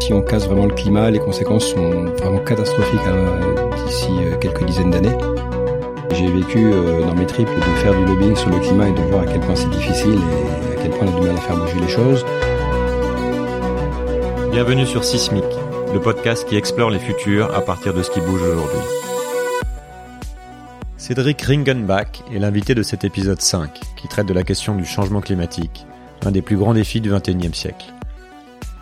Si on casse vraiment le climat, les conséquences sont vraiment catastrophiques hein, d'ici euh, quelques dizaines d'années. J'ai vécu euh, dans mes triples de faire du lobbying sur le climat et de voir à quel point c'est difficile et à quel point on a du mal à faire bouger les choses. Bienvenue sur Sismic, le podcast qui explore les futurs à partir de ce qui bouge aujourd'hui. Cédric Ringenbach est l'invité de cet épisode 5 qui traite de la question du changement climatique, un des plus grands défis du XXIe siècle.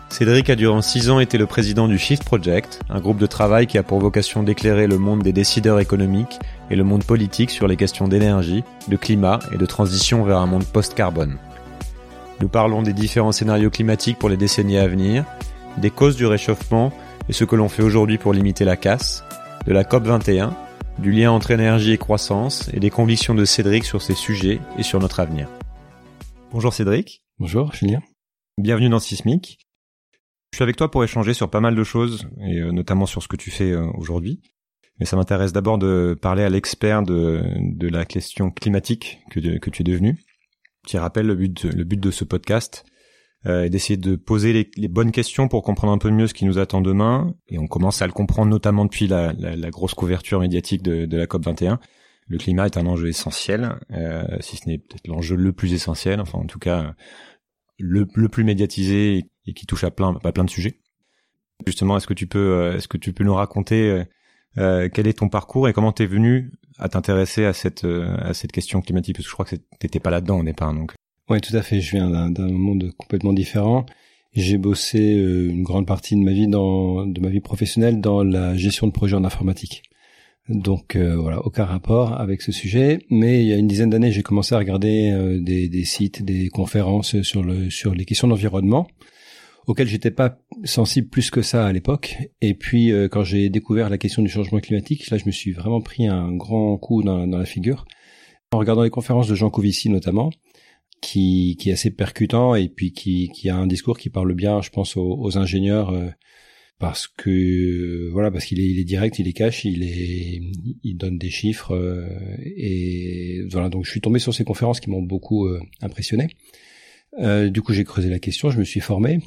Cédric a durant six ans été le président du Shift Project, un groupe de travail qui a pour vocation d'éclairer le monde des décideurs économiques et le monde politique sur les questions d'énergie, de climat et de transition vers un monde post-carbone. Nous parlons des différents scénarios climatiques pour les décennies à venir, des causes du réchauffement et ce que l'on fait aujourd'hui pour limiter la casse, de la COP21, du lien entre énergie et croissance et des convictions de Cédric sur ces sujets et sur notre avenir. Bonjour Cédric. Bonjour Julien. Bienvenue dans Sismic. Je suis avec toi pour échanger sur pas mal de choses, et euh, notamment sur ce que tu fais euh, aujourd'hui. Mais ça m'intéresse d'abord de parler à l'expert de, la question climatique que, tu es devenu. Qui rappelle le but, de, ce podcast euh, est d'essayer de poser les, bonnes questions pour comprendre un peu mieux ce qui nous attend demain. Et on commence à le comprendre notamment depuis la, grosse couverture médiatique de, la COP 21. Le climat est un enjeu essentiel, euh, si ce n'est peut-être l'enjeu le plus essentiel. Enfin, en tout cas, le, le plus médiatisé et qui touche à plein, à plein de sujets. Justement, est-ce que tu peux, euh, est-ce que tu peux nous raconter euh, euh, quel est ton parcours et comment t'es venu à t'intéresser à cette à cette question climatique? Parce que je crois que t'étais pas là-dedans au départ, donc. Oui, tout à fait. Je viens d'un monde complètement différent. J'ai bossé une grande partie de ma vie dans de ma vie professionnelle dans la gestion de projets en informatique. Donc euh, voilà, aucun rapport avec ce sujet. Mais il y a une dizaine d'années, j'ai commencé à regarder euh, des, sites, des conférences sur le sur les questions d'environnement auxquelles j'étais pas sensible plus que ça à l'époque. Et puis euh, quand j'ai découvert la question du changement climatique, là je me suis vraiment pris un grand coup dans, dans la figure en regardant les conférences de Jean Covici notamment. Qui, est assez percutant et puis qui, a un discours qui parle bien, je pense, aux, aux ingénieurs parce que voilà parce qu'il est, il est direct, il est cash, il est il donne des chiffres euh, et voilà donc je suis tombé sur ces conférences qui m'ont beaucoup euh, impressionné. Euh, du coup j'ai creusé la question, je me suis formé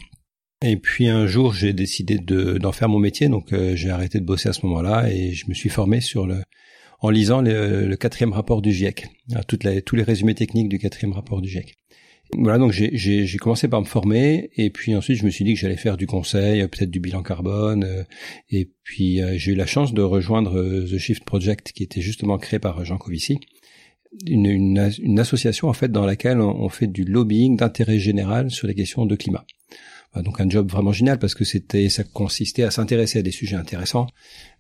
et puis un jour j'ai décidé de d'en faire mon métier donc euh, j'ai arrêté de bosser à ce moment-là et je me suis formé sur le en lisant le, le quatrième rapport du GIEC, toutes les, tous les résumés techniques du quatrième rapport du GIEC. Voilà, donc j'ai commencé par me former et puis ensuite je me suis dit que j'allais faire du conseil, peut-être du bilan carbone. Euh, et puis euh, j'ai eu la chance de rejoindre euh, The Shift Project qui était justement créé par Jean Covici, une, une, une association en fait dans laquelle on, fait du lobbying d'intérêt général sur les questions de climat. Donc un job vraiment génial parce que c'était ça consistait à s'intéresser à des sujets intéressants,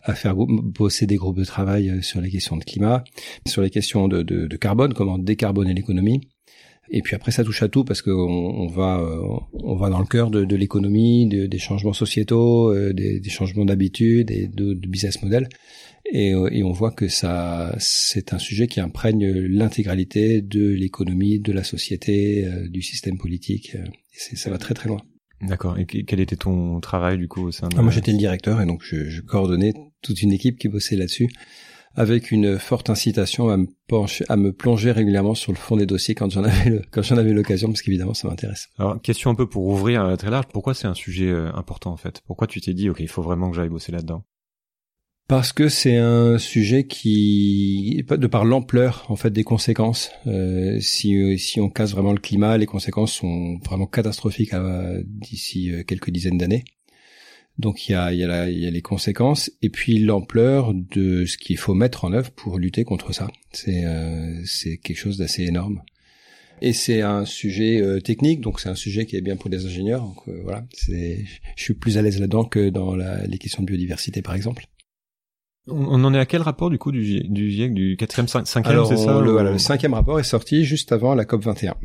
à faire bosser des groupes de travail sur les questions de climat, sur les questions de, de, de carbone, comment décarboner l'économie, et puis après, ça touche à tout parce qu'on on va, euh, on va dans le cœur de, de l'économie, de, des changements sociétaux, euh, des, des, changements d'habitude et de, de, business model. Et, euh, et, on voit que ça, c'est un sujet qui imprègne l'intégralité de l'économie, de la société, du système politique. Et ça va très très loin. D'accord. Et quel était ton travail du coup au sein de... Ah, moi, j'étais le directeur et donc je, je coordonnais toute une équipe qui bossait là-dessus avec une forte incitation à me, pencher, à me plonger régulièrement sur le fond des dossiers quand j'en avais le, quand j'en avais l'occasion, parce qu'évidemment ça m'intéresse. Alors question un peu pour ouvrir euh, très large, pourquoi c'est un sujet euh, important en fait? Pourquoi tu t'es dit ok il faut vraiment que j'aille bosser là-dedans? Parce que c'est un sujet qui, de par l'ampleur en fait des conséquences, euh, si si on casse vraiment le climat, les conséquences sont vraiment catastrophiques d'ici quelques dizaines d'années. Donc il y a, il y, a il y a les conséquences et puis l'ampleur de ce qu'il faut mettre en œuvre pour lutter contre ça. C'est euh, c'est quelque chose d'assez énorme. Et c'est un sujet euh, technique, donc c'est un sujet qui est bien pour les ingénieurs. Donc euh, voilà, c'est, je suis plus à l'aise là-dedans que dans la, les questions de biodiversité, par exemple. On en est à quel rapport du coup du, GIEC, du quatrième, cinquième, c'est ça le, voilà, le cinquième rapport est sorti juste avant la COP 21.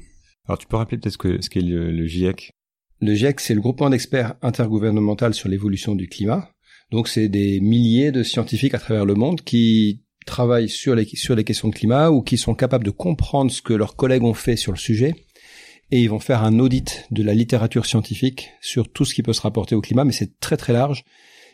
Alors tu peux rappeler peut-être ce que ce qu'est le, le GIEC le GIEC, c'est le groupement d'experts intergouvernemental sur l'évolution du climat. Donc, c'est des milliers de scientifiques à travers le monde qui travaillent sur les, sur les questions de climat ou qui sont capables de comprendre ce que leurs collègues ont fait sur le sujet. Et ils vont faire un audit de la littérature scientifique sur tout ce qui peut se rapporter au climat, mais c'est très très large.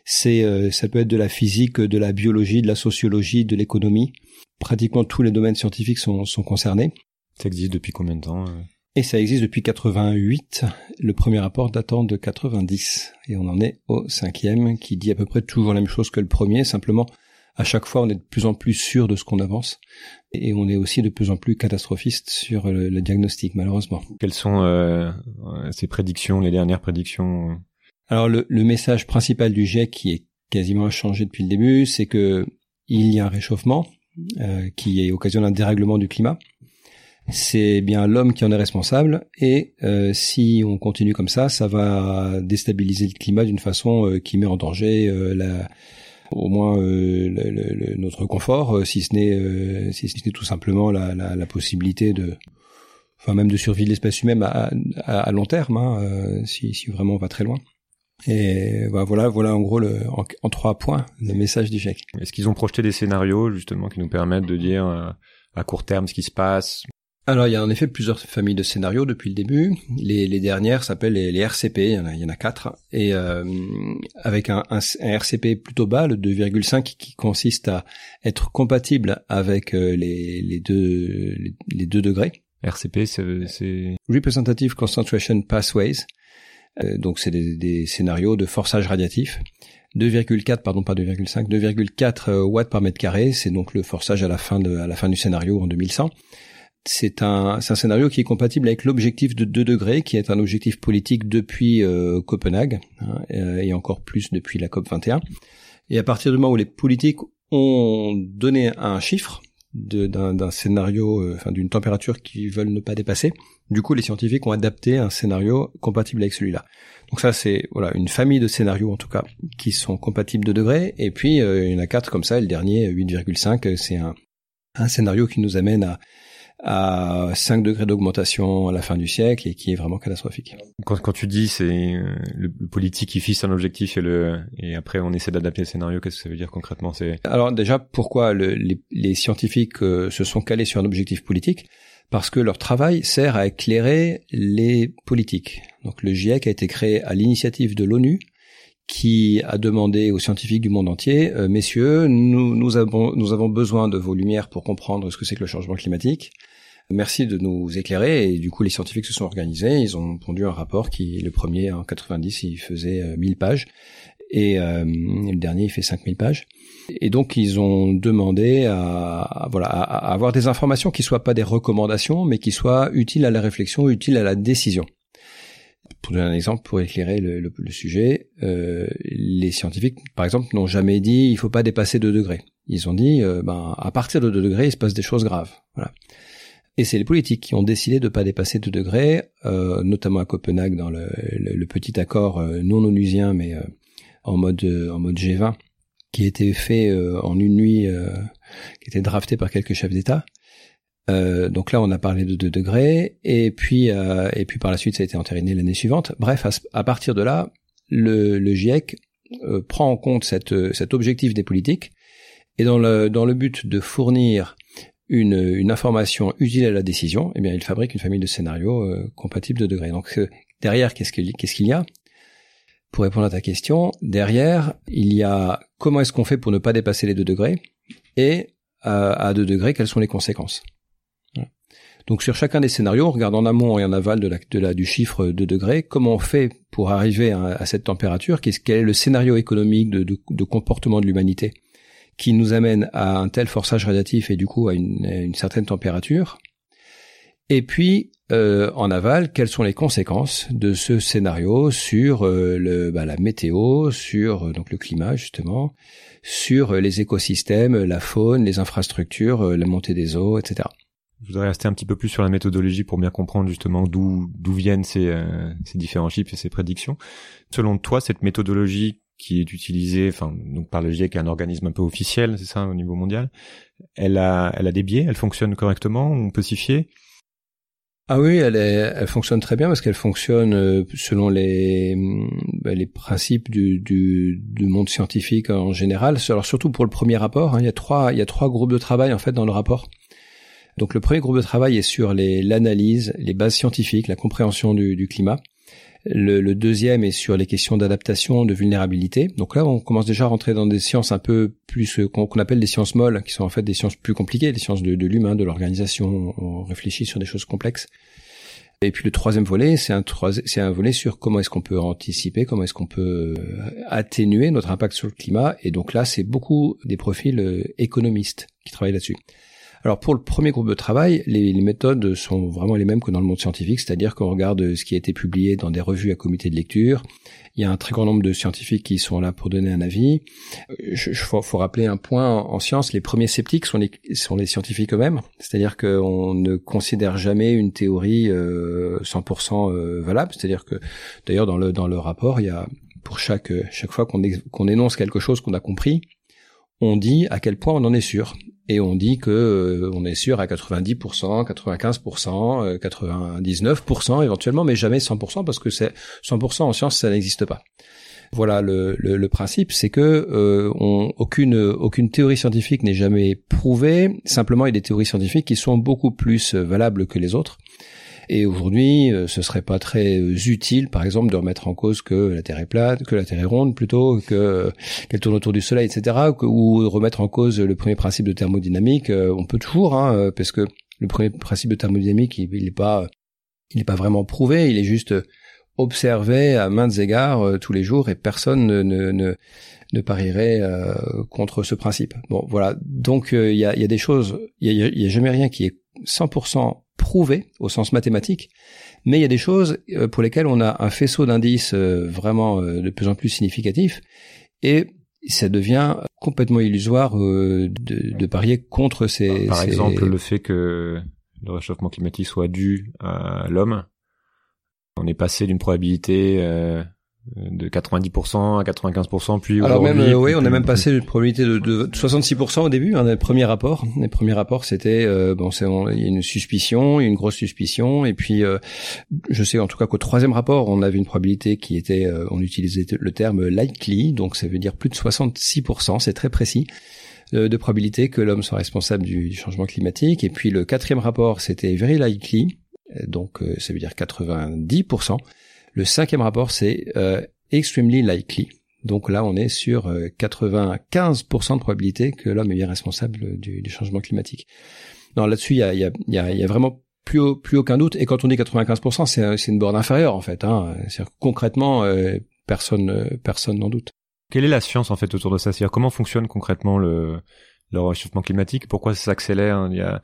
C'est, euh, ça peut être de la physique, de la biologie, de la sociologie, de l'économie. Pratiquement tous les domaines scientifiques sont, sont concernés. Ça existe depuis combien de temps euh? Et ça existe depuis 88. Le premier rapport datant de 90. Et on en est au cinquième qui dit à peu près toujours la même chose que le premier. Simplement, à chaque fois, on est de plus en plus sûr de ce qu'on avance. Et on est aussi de plus en plus catastrophiste sur le, diagnostic, malheureusement. Quelles sont euh, ces prédictions, les dernières prédictions Alors, le, le, message principal du GIEC qui est quasiment inchangé depuis le début, c'est que il y a un réchauffement euh, qui est occasion d'un dérèglement du climat c'est bien l'homme qui en est responsable et euh, si on continue comme ça, ça va déstabiliser le climat d'une façon euh, qui met en danger euh, la, au moins le, notre confort, si ce n'est si ce n'est tout simplement la, la, la, possibilité de enfin même de survie de l'espèce humaine à, à, long terme, hein, si, si vraiment on va très loin. Et voilà, voilà en gros le, en, trois points le message du GIEC. Est-ce qu'ils ont projeté des scénarios justement qui nous permettent de dire à court terme ce qui se passe, alors il y a en effet plusieurs familles de scénarios depuis le début. Les, les dernières s'appellent les, RCP, il y, en a, il y en a quatre, et euh, avec un, un, RCP plutôt bas, le 2,5, qui consiste à être compatible avec euh, les, les, deux, les, deux degrés. RCP, c'est Representative Concentration Pathways. Euh, donc c'est des, des, scénarios de forçage radiatif. 2,4 pardon pas 2,5 2,4 watts par mètre carré c'est donc le forçage à la fin de à la fin du scénario en 2100 c'est un, scénario qui est compatible avec l'objectif de 2 degrés, qui est un objectif politique depuis euh, Copenhague, hein, euh, et encore plus depuis la COP 21. Et à partir du moment où les politiques ont donné un chiffre d'un scénario, euh, enfin d'une température qu'ils veulent ne pas dépasser, du coup les scientifiques ont adapté un scénario compatible avec celui-là. Donc ça c'est voilà une famille de scénarios en tout cas qui sont compatibles de degrés, et puis il y en a quatre comme ça, et le dernier 8,5 c'est un scénario qui nous amène à à 5 degrés d'augmentation à la fin du siècle et qui est vraiment catastrophique. Quand, quand tu dis c'est euh, le, politique qui fixe un objectif et le et après on essaie d'adapter le scénario, qu'est-ce que ça veut dire concrètement C'est? Alors déjà pourquoi le, les, les, scientifiques euh, se sont calés sur un objectif politique? Parce que leur travail sert à éclairer les politiques. Donc le GIEC a été créé à l'initiative de l'ONU qui a demandé aux scientifiques du monde entier, euh, messieurs, nous, nous, avons, nous avons besoin de vos lumières pour comprendre ce que c'est que le changement climatique. Merci de nous éclairer. Et du coup, les scientifiques se sont organisés. Ils ont pondu un rapport qui, le premier en 90, il faisait 1000 euh, pages. Et euh, le dernier, il fait 5000 pages. Et donc, ils ont demandé à, voilà, à, avoir des informations qui soient pas des recommandations, mais qui soient utiles à la réflexion, utiles à la décision. Pour donner un exemple, pour éclairer le, le, le sujet, euh, les scientifiques, par exemple, n'ont jamais dit il faut pas dépasser 2 degrés. Ils ont dit, euh, ben, à partir de 2 degrés, il se passe des choses graves. Voilà. Et c'est les politiques qui ont décidé de ne pas dépasser 2 degrés, euh, notamment à Copenhague dans le, le, petit accord euh, non onusien, mais euh, en mode en mode G20, qui été fait en une nuit, qui était drafté par quelques chefs d'État. Donc là, on a parlé de 2 degrés, et puis et puis par la suite, ça a été entériné l'année suivante. Bref, à, partir de là, le, le GIEC prend en compte cette, cet objectif des politiques, et dans le dans le but de fournir une, une information utile à la décision, eh bien, il fabrique une famille de scénarios euh, compatibles de degrés. Donc euh, derrière, qu'est-ce qu'il qu'est-ce qu'il y a? Pour répondre à ta question, derrière, il y a comment est-ce qu'on fait pour ne pas dépasser les deux degrés et euh, à deux degrés, quelles sont les conséquences? Donc sur chacun des scénarios, on regarde en amont et en aval de la, de du chiffre de degrés, comment on fait pour arriver à, cette température, qu'est-ce, quel est le scénario économique de comportement de l'humanité qui nous amène à un tel forçage radiatif et du coup à une, certaine température. Et puis, euh, en aval, quelles sont les conséquences de ce scénario sur euh, le, bah, la météo, sur euh, donc le climat justement, sur les écosystèmes, la faune, les infrastructures, la montée des eaux, etc. Je voudrais rester un petit peu plus sur la méthodologie pour bien comprendre justement d'où d'où viennent ces, ces différents chiffres et ces prédictions. Selon toi, cette méthodologie qui est utilisée, enfin donc par le GIEC, un organisme un peu officiel, c'est ça au niveau mondial. Elle a, elle a des biais, elle fonctionne correctement, on peut s'y fier? Ah oui, elle, est, elle fonctionne très bien parce qu'elle fonctionne euh, selon les, bah, les principes du, du, du, monde scientifique en général. Alors surtout pour le premier rapport, hein, il y a trois, il y a trois groupes de travail en fait dans le rapport. Donc le premier groupe de travail est sur l'analyse, les, bases scientifiques, la compréhension du, climat. Le, deuxième est sur les questions d'adaptation, de vulnérabilité. Donc là, on commence déjà à rentrer dans des sciences un peu plus euh, qu'on appelle des sciences molles, qui sont en fait des sciences plus compliquées, des sciences de, l'humain, de l'organisation. On réfléchit sur des choses complexes. Et puis le troisième volet, c'est un, c'est un volet sur comment est-ce qu'on peut anticiper, comment est-ce qu'on peut atténuer notre impact sur le climat. Et donc là, c'est beaucoup des profils économistes qui travaillent là-dessus. Alors pour le premier groupe de travail, les, méthodes sont vraiment les mêmes que dans le monde scientifique, c'est-à-dire qu'on regarde ce qui a été publié dans des revues à comité de lecture. Il y a un très grand nombre de scientifiques qui sont là pour donner un avis. Il faut, faut, rappeler un point en, science, les premiers sceptiques sont les, scientifiques eux-mêmes, c'est-à-dire qu'on ne considère jamais une théorie euh, 100% euh, valable, c'est-à-dire que d'ailleurs dans le, rapport, il y a pour chaque, chaque fois qu'on énonce quelque chose qu'on a compris, on dit à quel point on en est sûr et on dit que euh, on est sûr à 90%, 95%, 99% éventuellement, mais jamais 100% parce que c'est 100% en science ça n'existe pas. Voilà le, le, principe, c'est que euh, on, aucune aucune théorie scientifique n'est jamais prouvée. Simplement, il y a des théories scientifiques qui sont beaucoup plus valables que les autres. Et aujourd'hui, euh, ce serait pas très euh, utile, par exemple, de remettre en cause que la Terre est plate, que la Terre est ronde plutôt, que euh, qu'elle tourne autour du Soleil, etc. ou remettre en cause le premier principe de thermodynamique. on peut toujours, hein, parce que le premier principe de thermodynamique, il n'est pas, il n'est pas vraiment prouvé. Il est juste observé à maintes égards tous les jours, et personne ne, ne, ne parierait contre ce principe. Bon, voilà. Donc il y, a, y, a, des choses, il y a, y a, jamais rien qui est 100% prouvé au sens mathématique, mais il y a des choses euh, pour lesquelles on a un faisceau d'indices euh, vraiment euh, de plus en plus significatif, et ça devient complètement illusoire de, de, parier contre ces... Par exemple, le fait que le réchauffement climatique soit dû à l'homme, on est passé d'une probabilité de 90% à 95% puis alors même euh, oui on a même passé une probabilité de, de 66% au début hein, les premiers rapports. Les premiers rapports c'était euh, bon c'est il y a une suspicion une grosse suspicion et puis euh, je sais en tout cas qu'au troisième rapport on avait une probabilité qui était on utilisait le terme likely donc ça veut dire plus de 66% c'est très précis de probabilité que l'homme soit responsable du, du, changement climatique. Et puis le quatrième rapport c'était very likely donc ça veut dire 90% le cinquième rapport, c'est euh, extremely likely. Donc là, on est sur 95% euh, de probabilité que l'homme est bien responsable du, du changement climatique. Non, là-dessus, il y a, y, a, y a, vraiment plus, plus aucun doute. Et quand on dit 95%, c'est une borne inférieure en fait. Hein. concrètement, euh, personne personne n'en doute. Quelle est la science en fait autour de ça? C'est-à-dire comment fonctionne concrètement le, le réchauffement climatique? Pourquoi ça s'accélère? Il y a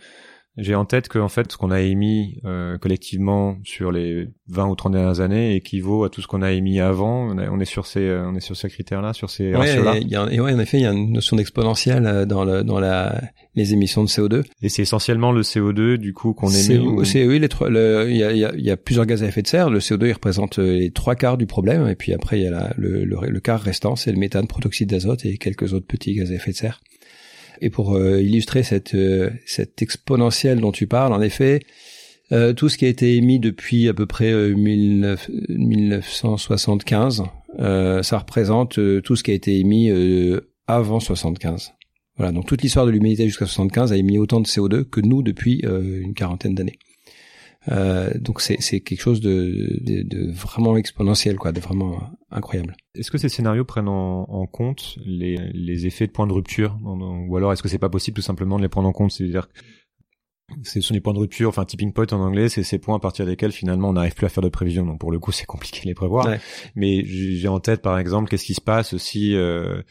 j'ai en tête que en fait ce qu'on a émis euh, collectivement sur les 20 ou 30 dernières années équivaut à tout ce qu'on a émis avant. On, est sur ces euh, on est sur ces critères-là, sur ces ratios-là. Et ouais, en effet, il y a une notion d'exponentielle euh, dans le dans la les émissions de CO2. Et c'est essentiellement le CO2 du coup qu'on émet. Ou... C'est oui, il y a, y, a, y a plusieurs gaz à effet de serre. Le CO2 il représente les trois quarts du problème, et puis après il y a la, le, le, le quart restant, c'est le méthane, protoxyde d'azote et quelques autres petits gaz à effet de serre. Et pour euh, illustrer cette, euh, cette exponentielle dont tu parles, en effet, euh, tout ce qui a été émis depuis à peu près 1975, ça représente tout ce qui a été émis avant 75. Voilà, donc toute l'histoire de l'humanité jusqu'à 75 a émis autant de CO2 que nous depuis une quarantaine d'années. Euh, donc c'est quelque chose de, de, de, vraiment exponentiel, quoi, de vraiment incroyable. Est-ce que ces scénarios prennent en, en compte les, les, effets de point de rupture, ou alors est-ce que c'est pas possible tout simplement de les prendre en compte, c'est-à-dire ce sont les points de rupture, enfin tipping point en anglais, c'est ces points à partir desquels finalement on n'arrive plus à faire de prévisions. Donc pour le coup, c'est compliqué de les prévoir. Mais j'ai en tête par exemple, qu'est-ce qui se passe si euh,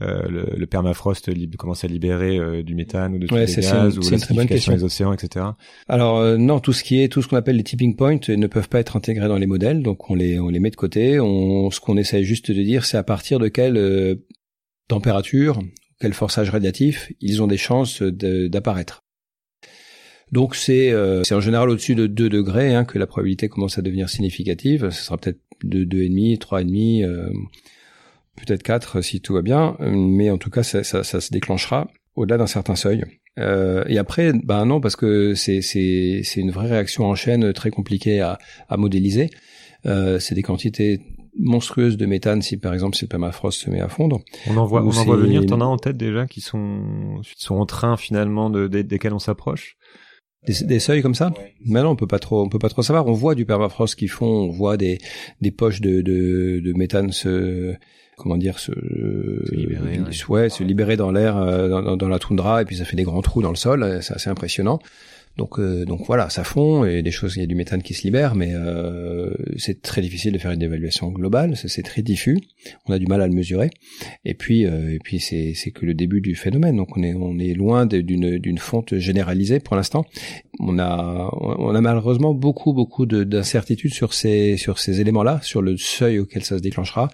le, le, permafrost commence à libérer euh, du méthane ou de ouais, des gaz ou l'acidification des océans, etc. Alors euh, non, tout ce qui est tout ce qu'on appelle les tipping points ne peuvent pas être intégrés dans les modèles, donc on les on les met de côté. On, ce qu'on essaie juste de dire, c'est à partir de quelle température, quel forçage radiatif, ils ont des chances d'apparaître. Donc c'est c'est en général au-dessus de 2 degrés hein, que la probabilité commence à devenir significative. Ce sera peut-être de 2,5, 3,5. Euh, peut-être 4 si tout va bien, mais en tout cas ça, ça, ça se déclenchera au-delà d'un certain seuil. Euh, et après, ben non, parce que c'est c'est c'est une vraie réaction en chaîne très compliquée à, à modéliser. Euh, c'est des quantités monstrueuses de méthane si par exemple si le permafrost se met à fondre. On en voit, on en voit venir. T'en as en tête déjà qui sont qui sont en train finalement de, desquels on s'approche? Des, des, seuils comme ça Mais non, on peut pas trop, on peut pas trop savoir. On voit du permafrost qui font, on voit des des poches de de, de méthane se comment dire se, se libérer, ouais. se libérer dans l'air euh, dans, dans, la toundra et puis ça fait des grands trous dans le sol c'est assez impressionnant Donc, euh, donc voilà, ça fond et des choses, il y a du méthane qui se libère, mais euh, c'est très difficile de faire une évaluation globale. C'est très diffus. On a du mal à le mesurer. Et puis, euh, puis c'est c'est que le début du phénomène. Donc on est on est loin d'une d'une fonte généralisée pour l'instant. On a on a malheureusement beaucoup beaucoup d'incertitudes sur ces sur ces éléments-là, sur le seuil auquel ça se déclenchera.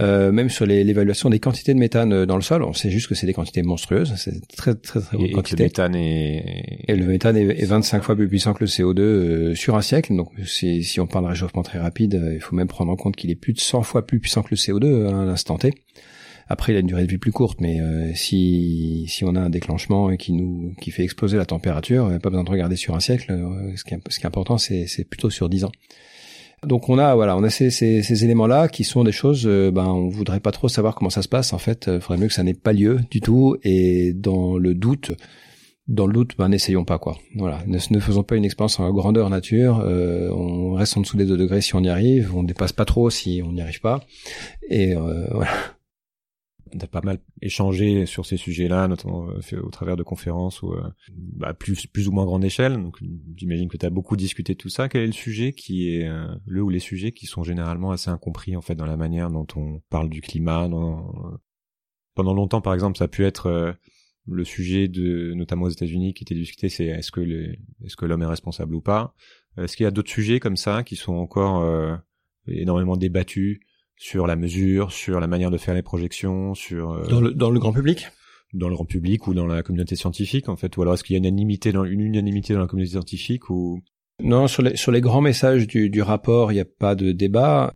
Euh, même sur l'évaluation des quantités de méthane euh, dans le sol, on sait juste que c'est des quantités monstrueuses, c'est très très très et, quantité. le méthane est... Et le méthane est, 25 fois plus puissant que le CO2 euh, sur un siècle. Donc si, si on parle de réchauffement très rapide, il faut même prendre en compte qu'il est plus de 100 fois plus puissant que le CO2 à l'instant T. Après, il a une durée de vie plus courte, mais si si on a un déclenchement qui nous qui fait exploser la température, il n'y a pas besoin de regarder sur un siècle. ce, qui est, ce qui est important, c'est plutôt sur 10 ans. Donc on a voilà, on a ces, ces, ces éléments-là qui sont des choses, euh, ben on voudrait pas trop savoir comment ça se passe. En fait, il euh, faudrait mieux que ça n'ait pas lieu du tout. Et dans le doute, dans le doute, ben n'essayons pas quoi. Voilà, ne, ne, faisons pas une expérience en grandeur nature. Euh, on reste en dessous des 2 degrés si on y arrive. On dépasse pas trop si on n'y arrive pas. Et voilà t'as pas mal échangé sur ces sujets-là, notamment euh, au travers de conférences ou euh, bah, plus plus ou moins grande échelle. Donc j'imagine que tu as beaucoup discuté de tout ça. Quel est le sujet qui est euh, le ou les sujets qui sont généralement assez incompris en fait dans la manière dont on parle du climat. Pendant longtemps, par exemple, ça a pu être le sujet de notamment aux États-Unis qui était discuté, c'est est-ce que est-ce que l'homme est responsable ou pas? Est-ce qu'il y a d'autres sujets comme ça qui sont encore énormément débattus? Sur la mesure, sur la manière de faire les projections, sur euh, dans, le, dans le grand public? dans le grand public ou dans la communauté scientifique en fait ou alors est-ce qu'il y a une unanimité dans une unanimité dans la communauté scientifique ou? Non sur les sur les grands messages du, du rapport il n'y a pas de débat.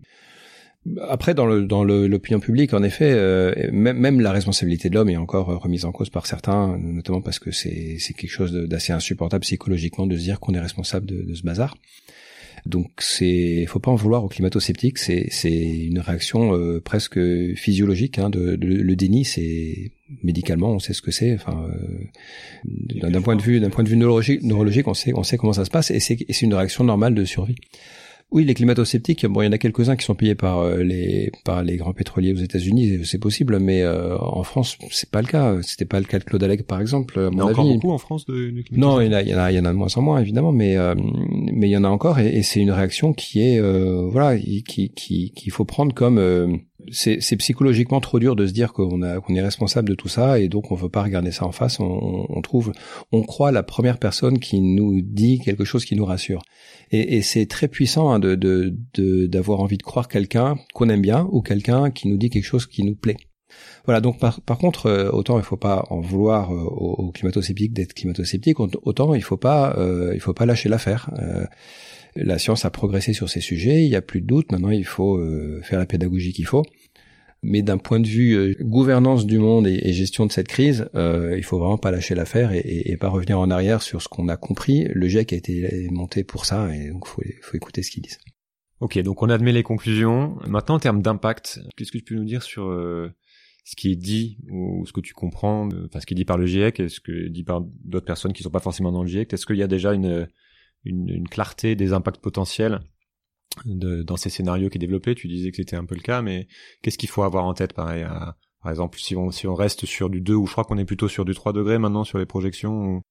Après dans le dans l'opinion publique en effet euh, même, même la responsabilité de l'homme est encore remise en cause par certains notamment parce que c'est c'est quelque chose d'assez insupportable psychologiquement de se dire qu'on est responsable de, de ce bazar donc c'est, faut pas en vouloir aux climato-sceptiques. C'est c'est une réaction euh, presque physiologique. Hein, de, le déni, c'est médicalement, on sait ce que c'est. Enfin, euh, d'un point de vue d'un point de vue neurologique, neurologique, on sait on sait comment ça se passe et c'est c'est une réaction normale de survie. Oui, les climato-sceptiques, bon, il y en a quelques-uns qui sont payés par euh, les par les grands pétroliers aux États-Unis, c'est possible, mais euh, en France, c'est pas le cas. C'était pas le cas de Claude Alec, par exemple. À il y en a encore beaucoup en France de, de Non, il y en a, il y en a, il y en a de moins en moins, évidemment, mais euh, mais il y en a encore, et, et c'est une réaction qui est voilà, qui qui qu'il faut prendre comme c'est, psychologiquement trop dur de se dire qu'on qu'on est responsable de tout ça et donc on veut pas regarder ça en face. On, on trouve, on croit la première personne qui nous dit quelque chose qui nous rassure. Et, et c'est très puissant hein, de, de, d'avoir envie de croire quelqu'un qu'on aime bien ou quelqu'un qui nous dit quelque chose qui nous plaît. Voilà, donc par, par contre, euh, autant il faut pas en vouloir euh, aux, climato-sceptiques d'être climato-sceptiques, autant il faut pas, euh, il faut pas lâcher l'affaire. La science a progressé sur ces sujets, il y a plus de doute. Maintenant, il faut faire la pédagogie qu'il faut. Mais d'un point de vue gouvernance du monde et, gestion de cette crise, euh, il faut vraiment pas lâcher l'affaire et, et, pas revenir en arrière sur ce qu'on a compris. Le GIEC a été monté pour ça et donc faut, faut écouter ce qu'ils disent. Ok, donc on admet les conclusions. Maintenant, en termes d'impact, qu'est-ce que tu peux nous dire sur ce qui est dit ou ce que tu comprends, enfin ce qui est dit par le GIEC et ce que dit par d'autres personnes qui sont pas forcément dans le GIEC? Est-ce qu'il y a déjà une, une, une, clarté des impacts potentiels de, dans ces scénarios qui est développé Tu disais que c'était un peu le cas, mais qu'est-ce qu'il faut avoir en tête pareil à, Par exemple, si on, si on reste sur du 2 ou je crois qu'on est plutôt sur du 3 degrés maintenant sur les projections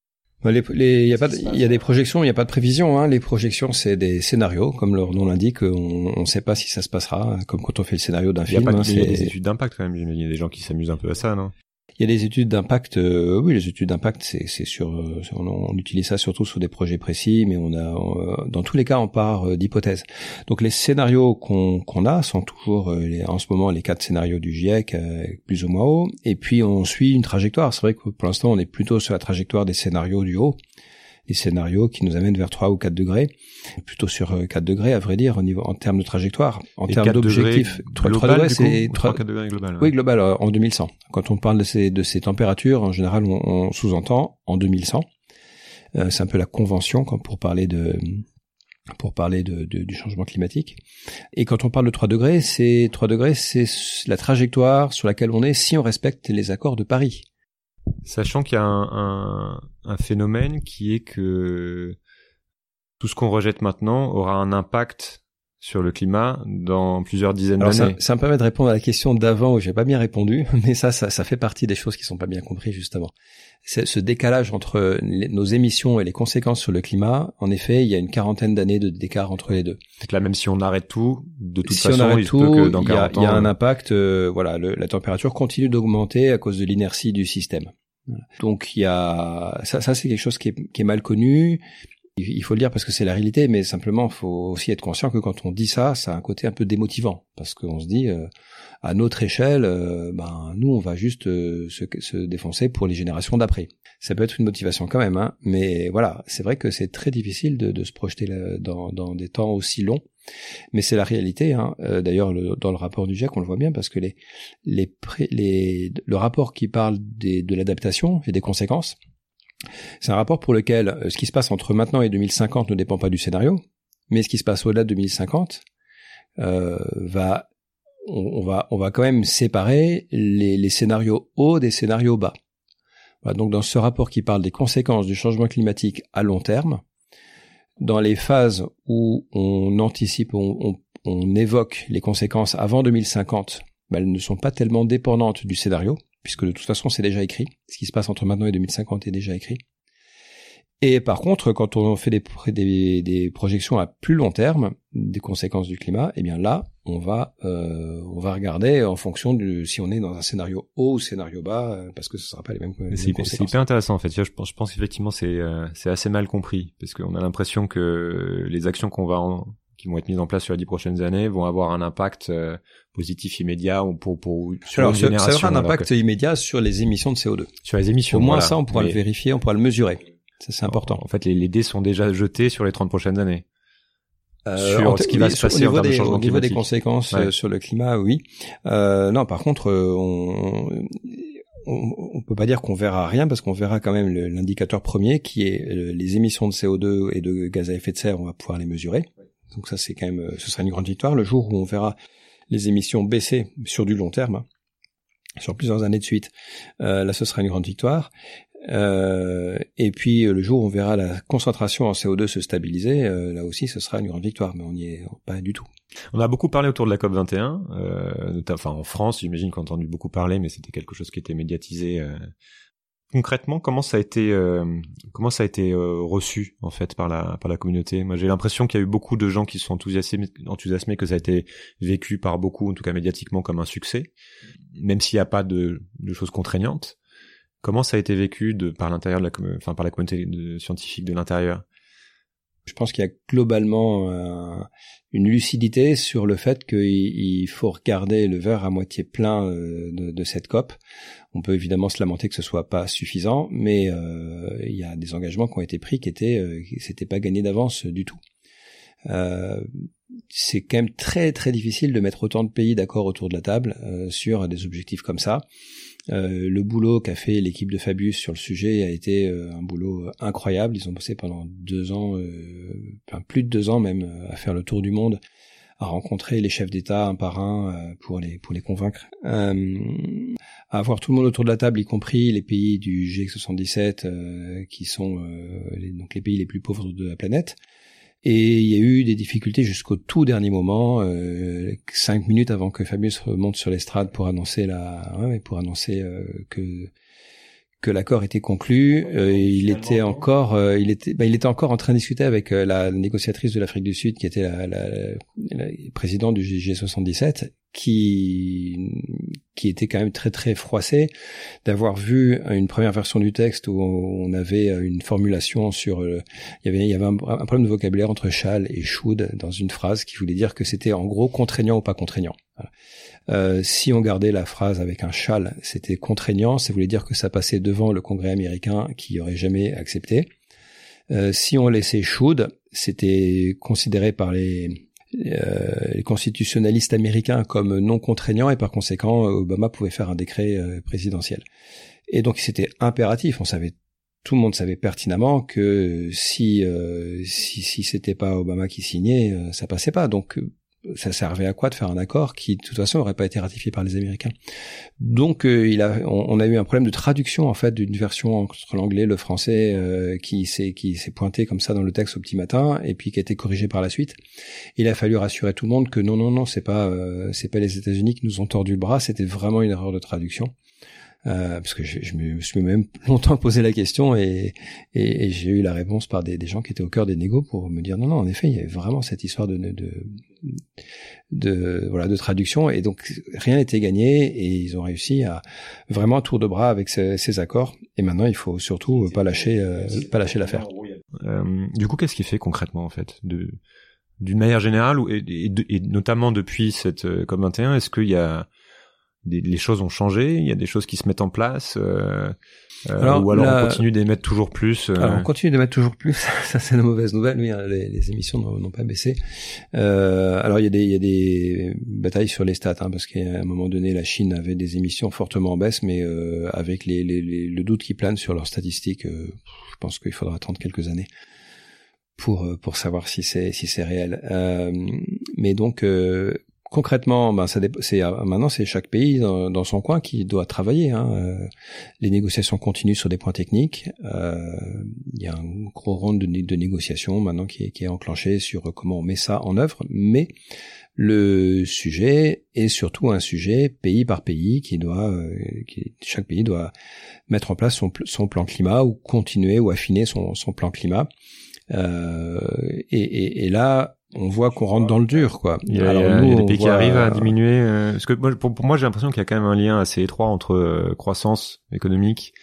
bah, il les, y a pas, il y a des projections, il n'y a pas de prévision. Hein. Les projections, c'est des scénarios, comme leur nom l'indique. On ne sait pas si ça se passera, comme quand on fait le scénario d'un film. Il y a, pas, hein, il y a des études d'impact quand même. Il y a des gens qui s'amusent un peu à ça, non? Il y a des études d'impact. Euh, oui, les études d'impact, c'est, sur, euh, on, utilise ça surtout sur des projets précis, mais on a, euh, dans tous les cas, on part d'hypothèses. Donc les scénarios qu'on, a sont toujours, en ce moment, les quatre scénarios du GIEC, plus ou moins haut. Et puis on suit une trajectoire. C'est vrai que pour l'instant, on est plutôt sur la trajectoire des scénarios du haut des scénarios qui nous amènent vers 3 ou 4 degrés, plutôt sur 4 euh, degrés à vrai dire au niveau en termes de trajectoire, en termes d'objectifs. 3, degrés c'est 3 4 degrés global. Oui, global euh, en 2100. Quand on parle de ces de ces températures, en général on, on sous-entend en 2100. Euh, c'est un peu la convention quand pour parler de pour parler de, de, du changement climatique. Et quand on parle de 3 degrés, c'est 3 degrés, c'est la trajectoire sur laquelle on est si on respecte les accords de Paris. Sachant qu'il y a un, phénomène qui est que tout ce qu'on rejette maintenant aura un impact sur le climat dans plusieurs dizaines d'années. Ça, me permet de répondre à la question d'avant où j'ai pas bien répondu, mais ça, ça, ça fait partie des choses qui sont pas bien comprises justement. Ce décalage entre nos émissions et les conséquences sur le climat, en effet, il y a une quarantaine d'années de d'écart entre les deux. C'est là, même si on arrête tout, de toute si façon, on arrête il tout, que dans il y a, 40 il y a un euh, impact. euh, voilà, le- la température continue d'augmenter à cause de l'inertie du système. Voilà. Donc il y a ça, ça c'est quelque chose qui est, qui est mal connu. Il faut le dire parce que c'est la réalité, mais simplement, il faut aussi être conscient que quand on dit ça, ça a un côté un peu démotivant, parce qu'on se dit, euh, à notre échelle, euh, ben nous, on va juste euh, se, défoncer pour les générations d'après. Ça peut être une motivation quand même, hein, mais voilà, c'est vrai que c'est très difficile de, se projeter dans, des temps aussi longs, mais c'est la réalité. Hein. D'ailleurs, le- dans le rapport du GIEC, on le voit bien parce que les, les, les le rapport qui parle de l'adaptation et des conséquences, c'est un rapport pour lequel euh, ce qui se passe entre maintenant et 2050 ne dépend pas du scénario, mais ce qui se passe au-delà de 2050 euh, va, on, va, on va quand même séparer les, scénarios hauts des scénarios bas. Donc dans ce rapport qui parle des conséquences du changement climatique à long terme, dans les phases où on anticipe, on évoque les conséquences avant 2050, ben, elles ne sont pas tellement dépendantes du scénario, puisque de toute façon c'est déjà écrit. Ce qui se passe entre maintenant et 2050 est déjà écrit. Et par contre, quand on fait des, des, des projections à plus long terme des conséquences du climat, eh bien là, on va euh, on va regarder en fonction de si on est dans un scénario haut ou scénario bas, euh, parce que ce sera pas les mêmes, les Mais mêmes C'est hyper, intéressant en fait. Je pense, je pense qu'effectivement c'est euh, c'est assez mal compris parce qu'on a l'impression que les actions qu'on va en- qui vont être mises en place sur les dix prochaines années vont avoir un impact euh, positif immédiat ou pour pour sur Alors, une ça, aura un impact que- immédiat sur les émissions de CO2. sur les émissions. Au moins voilà. ça, on pourra Mais le vérifier, on pourra le mesurer. Ça, c'est important. En fait, les, les dés sont déjà jetés sur les 30 prochaines années. Euh, sur en ce qui oui, va se passer au en niveau, de des, changement au niveau des conséquences Ouais. euh, sur le climat, oui. Euh, non, par contre, euh, on, on, on peut pas dire qu'on verra rien parce qu'on verra quand même le- l'indicateur premier qui est euh, les émissions de CO2 et de gaz à effet de serre. On va pouvoir les mesurer. Donc ça, c'est quand même, euh, ce sera une grande victoire. Le jour où on verra les émissions baisser sur du long terme, hein, sur plusieurs années de suite, euh, là, ce sera une grande victoire. Euh, et puis le jour où on verra la concentration en CO2 se stabiliser, là aussi ce sera une grande victoire, mais on n'y est pas du tout. On a beaucoup parlé autour de la COP 21, euh, notamment- enfin en France, j'imagine qu'on a entendu beaucoup parler, mais c'était quelque chose qui était médiatisé. Concrètement, comment ça a été, euh, comment ça a été euh, reçu en fait par la par la communauté? Moi, j'ai l'impression qu'il y a eu beaucoup de gens qui sont enthousiasmés, enthousiasmés que ça a été vécu par beaucoup, en tout cas médiatiquement, comme un succès, même s'il n'y a pas de, de choses contraignantes. Comment ça a été vécu par l'intérieur de la, enfin par la communauté scientifique de l'intérieur? Je pense qu'il y a globalement euh, une lucidité sur le fait qu'il il faut regarder le verre à moitié plein euh, de, cette COP. On peut évidemment se lamenter que ce soit pas suffisant, mais euh, il y a des engagements qui ont été pris qui étaient, c'était pas gagné d'avance du tout. C'est quand même très très difficile de mettre autant de pays d'accord autour de la table sur des objectifs comme ça. Euh, le boulot qu'a fait l'équipe de Fabius sur le sujet a été euh, un boulot incroyable. Ils ont bossé pendant deux ans, euh, plus de deux ans même, euh, à faire le tour du monde, à rencontrer les chefs d'État un par un euh, pour les pour les convaincre, euh, à avoir tout le monde autour de la table, y compris les pays du G77 euh, qui sont euh, donc les pays les plus pauvres de la planète. Et il y a eu des difficultés jusqu'au tout dernier moment, euh, cinq minutes avant que Fabius remonte sur l'estrade pour annoncer la, ouais, pour annoncer euh, que que l'accord était conclu. Euh, il était encore, euh, il était, bah, il était encore en train de discuter avec euh, la négociatrice de l'Afrique du Sud, qui était la, la, la présidente du G77, qui qui était quand même très très froissée d'avoir vu une première version du texte où on avait une formulation sur euh, il y avait il y avait un, problème de vocabulaire entre shall et should dans une phrase qui voulait dire que c'était en gros contraignant ou pas contraignant. Euh, si on gardait la phrase avec un shall, c'était contraignant, ça voulait dire que ça passait devant le Congrès américain qui aurait jamais accepté. Euh, si on laissait should, c'était considéré par les, les constitutionnalistes américains comme non contraignant et par conséquent Obama pouvait faire un décret euh, présidentiel. Et donc c'était impératif, on savait tout le monde savait pertinemment que si euh, si, si c'était pas Obama qui signait, euh, ça passait pas. Donc ça servait à quoi de faire un accord qui de toute façon n'aurait pas été ratifié par les Américains Donc euh, il a, on, a eu un problème de traduction en fait d'une version entre l'anglais, le français euh, qui s'est qui s'est pointé comme ça dans le texte au petit matin et puis qui a été corrigé par la suite. Il a fallu rassurer tout le monde que non non non c'est pas euh, c'est pas les États-Unis qui nous ont tordu le bras, c'était vraiment une erreur de traduction. Euh, parce que je, je, me suis même longtemps posé la question et, et, j'ai eu la réponse par des, des, gens qui étaient au cœur des négos pour me dire non non en effet il y avait vraiment cette histoire de de, de voilà de traduction et donc rien n'était gagné et ils ont réussi à vraiment un tour de bras avec ces, ces accords et maintenant il faut surtout pas lâcher euh, pas lâcher l'affaire. Euh, du coup qu'est-ce qu'il fait concrètement en fait de d'une manière générale et, et, et, notamment depuis cette euh, COP 21 est-ce qu'il y a les choses ont changé, il y a des choses qui se mettent en place, euh, euh alors, ou alors on continue d'émettre toujours plus. Euh... Alors on continue d'émettre toujours plus, ça c'est une mauvaise nouvelle, oui, hein, les, les, émissions n'ont pas baissé. Euh, alors il y, a des, il y a des batailles sur les stats, hein, parce qu'à un moment donné la Chine avait des émissions fortement en baisse, mais euh, avec les, les, le doute qui plane sur leurs statistiques, euh, je pense qu'il faudra attendre quelques années pour pour savoir si c'est si c'est réel. mais donc concrètement, ben ça c'est euh, maintenant c'est chaque pays dans, son coin qui doit travailler. Hein. Euh, les négociations continuent sur des points techniques. Euh, il y a un gros round de, négociations maintenant qui est, qui est enclenché sur comment on met ça en œuvre, mais le sujet est surtout un sujet pays par pays qui doit, qui, chaque pays doit mettre en place son, son, plan climat ou continuer ou affiner son, son plan climat. Euh, et, et, et, là, on voit qu'on rentre dans le dur, quoi. Il y a, Alors, nous, des pays qui arrivent à diminuer. Euh, parce que moi, pour, moi, j'ai l'impression qu'il y a quand même un lien assez étroit entre euh, croissance économique,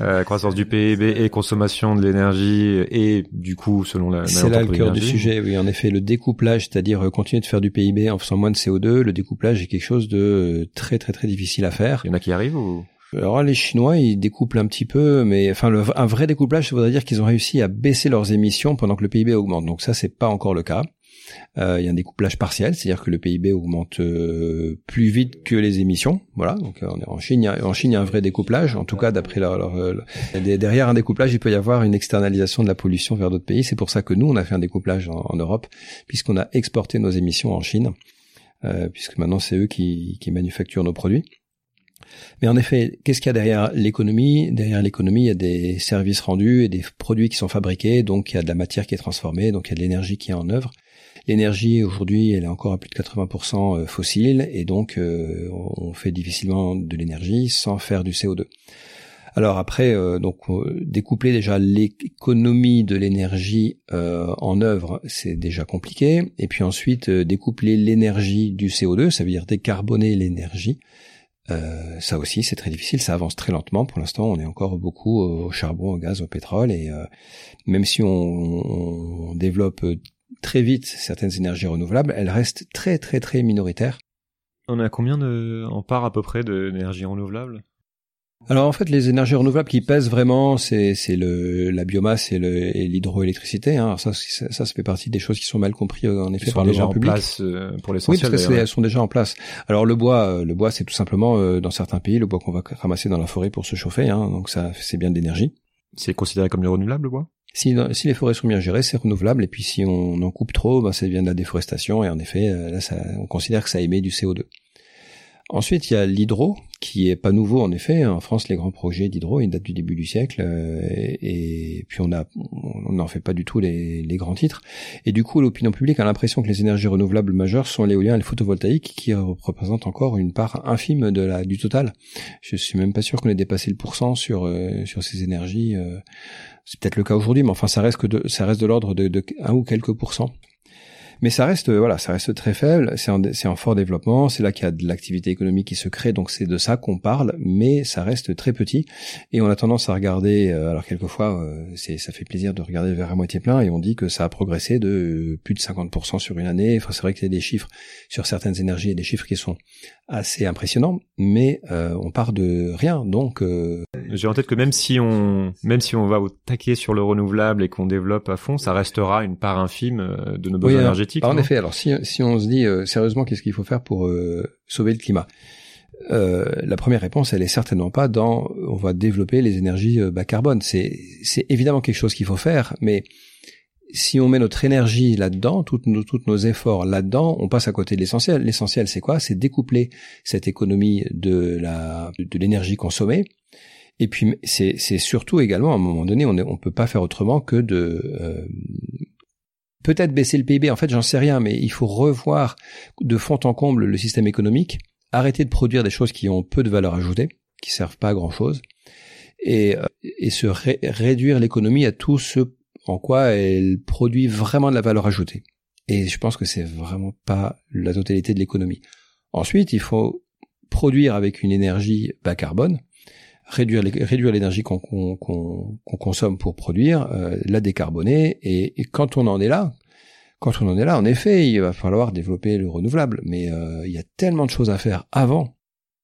euh, croissance du PIB et consommation de l'énergie et du coup, selon la. C'est là le cœur du sujet. Oui, en effet, le découplage, c'est-à-dire continuer de faire du PIB en faisant moins de CO2, le découplage est quelque chose de très très très difficile à faire. Il y en a qui arrivent ou? Alors les Chinois, ils découplent un petit peu, mais enfin un vrai découplage, ça voudrait dire qu'ils ont réussi à baisser leurs émissions pendant que le PIB augmente. Donc ça, c'est pas encore le cas. Euh, il y a un découplage partiel, c'est-à-dire que le PIB augmente euh, plus vite que les émissions. Voilà. Donc euh, en Chine, a, en Chine, il y a un vrai découplage. En tout cas, d'après leur, leur, derrière un découplage, il peut y avoir une externalisation de la pollution vers d'autres pays. C'est pour ça que nous, on a fait un découplage en, Europe, puisqu'on a exporté nos émissions en Chine, puisque maintenant c'est eux qui, qui manufacturent nos produits. Mais en effet, qu'est-ce qu'il y a derrière l'économie? Derrière l'économie, il y a des services rendus et des produits qui sont fabriqués, donc il y a de la matière qui est transformée, donc il y a de l'énergie qui est en œuvre. L'énergie aujourd'hui, elle est encore à plus de 80% euh, fossile et donc euh, on fait difficilement de l'énergie sans faire du CO2. Alors après, euh, donc découpler déjà l'économie de l'énergie en œuvre, c'est déjà compliqué. Et puis ensuite, découpler l'énergie du CO2, ça veut dire décarboner l'énergie. ça aussi, c'est très difficile. Ça avance très lentement. Pour l'instant, on est encore beaucoup au charbon, au gaz, au pétrole. Et même si on, on développe très vite certaines énergies renouvelables, elles restent très très très minoritaires. On a combien de, en part à peu près d'énergie renouvelable alors en fait, les énergies renouvelables qui pèsent vraiment, c'est c'est le la biomasse et l'hydroélectricité. Hein. Ça, ça, ça fait partie des choses qui sont mal comprises en effet par les gens publics. Place, euh, pour l'essentiel. Oui, parce qu'elles sont déjà en place. Alors le bois, euh, le bois, c'est tout simplement euh, dans certains pays le bois qu'on va ramasser dans la forêt pour se chauffer. Hein. Donc ça, c'est bien de l'énergie. C'est considéré comme du renouvelable le bois? Si, les forêts sont bien gérées, c'est renouvelable. Et puis si on en coupe trop, ben, ça devient de la déforestation. Et en effet, euh, là, ça, on considère que ça émet du CO2. Ensuite, il y a l'hydro, qui est pas nouveau en effet. En France, les grands projets d'hydro, ils datent du début du siècle, euh, et, puis on a, on n'en fait pas du tout les, les, grands titres. Et du coup, l'opinion publique a l'impression que les énergies renouvelables majeures sont l'éolien et le photovoltaïque, qui représentent encore une part infime de la du total. Je suis même pas sûr qu'on ait dépassé le pourcent sur euh, sur ces énergies. C'est peut-être le cas aujourd'hui, mais enfin ça reste que de, ça reste de l'ordre de, de un ou quelques pourcents. Mais ça reste, voilà, ça reste très faible. C'est en, c'est en fort développement. C'est là qu'il y a de l'activité économique qui se crée. Donc c'est de ça qu'on parle, mais ça reste très petit. Et on a tendance à regarder. Euh, alors quelquefois, euh, c'est, ça fait plaisir de regarder vers à moitié plein. Et on dit que ça a progressé de plus de 50% sur une année. Enfin, c'est vrai qu'il y a des chiffres sur certaines énergies et des chiffres qui sont assez impressionnants, mais euh, on part de rien. Donc, j'ai en tête que même si on, même si on va au taquet sur le renouvelable et qu'on développe à fond, ça restera une part infime de nos besoins énergétiques en effet, alors si, si on se dit euh, sérieusement qu'est-ce qu'il faut faire pour euh, sauver le climat, euh, la première réponse, elle est certainement pas dans on va développer les énergies bas carbone. C'est c'est évidemment quelque chose qu'il faut faire, mais si on met notre énergie là-dedans, toutes nos, toutes nos efforts là-dedans, on passe à côté de l'essentiel. L'essentiel, c'est quoi? C'est découpler cette économie de la de l'énergie consommée. Et puis, c'est surtout également, à un moment donné, on ne on peut pas faire autrement que de euh, peut-être baisser le PIB. En fait, j'en sais rien, mais il faut revoir de fond en comble le système économique, arrêter de produire des choses qui ont peu de valeur ajoutée, qui servent pas à grand chose, et, euh, et se réduire l'économie à tout ce en quoi elle produit vraiment de la valeur ajoutée. Et je pense que c'est vraiment pas la totalité de l'économie. Ensuite, il faut produire avec une énergie bas carbone, réduire l'énergie qu'on consomme pour produire, euh, la décarboner. Et, quand on en est là, quand on en est là, en effet, il va falloir développer le renouvelable. Mais euh, il y a tellement de choses à faire avant.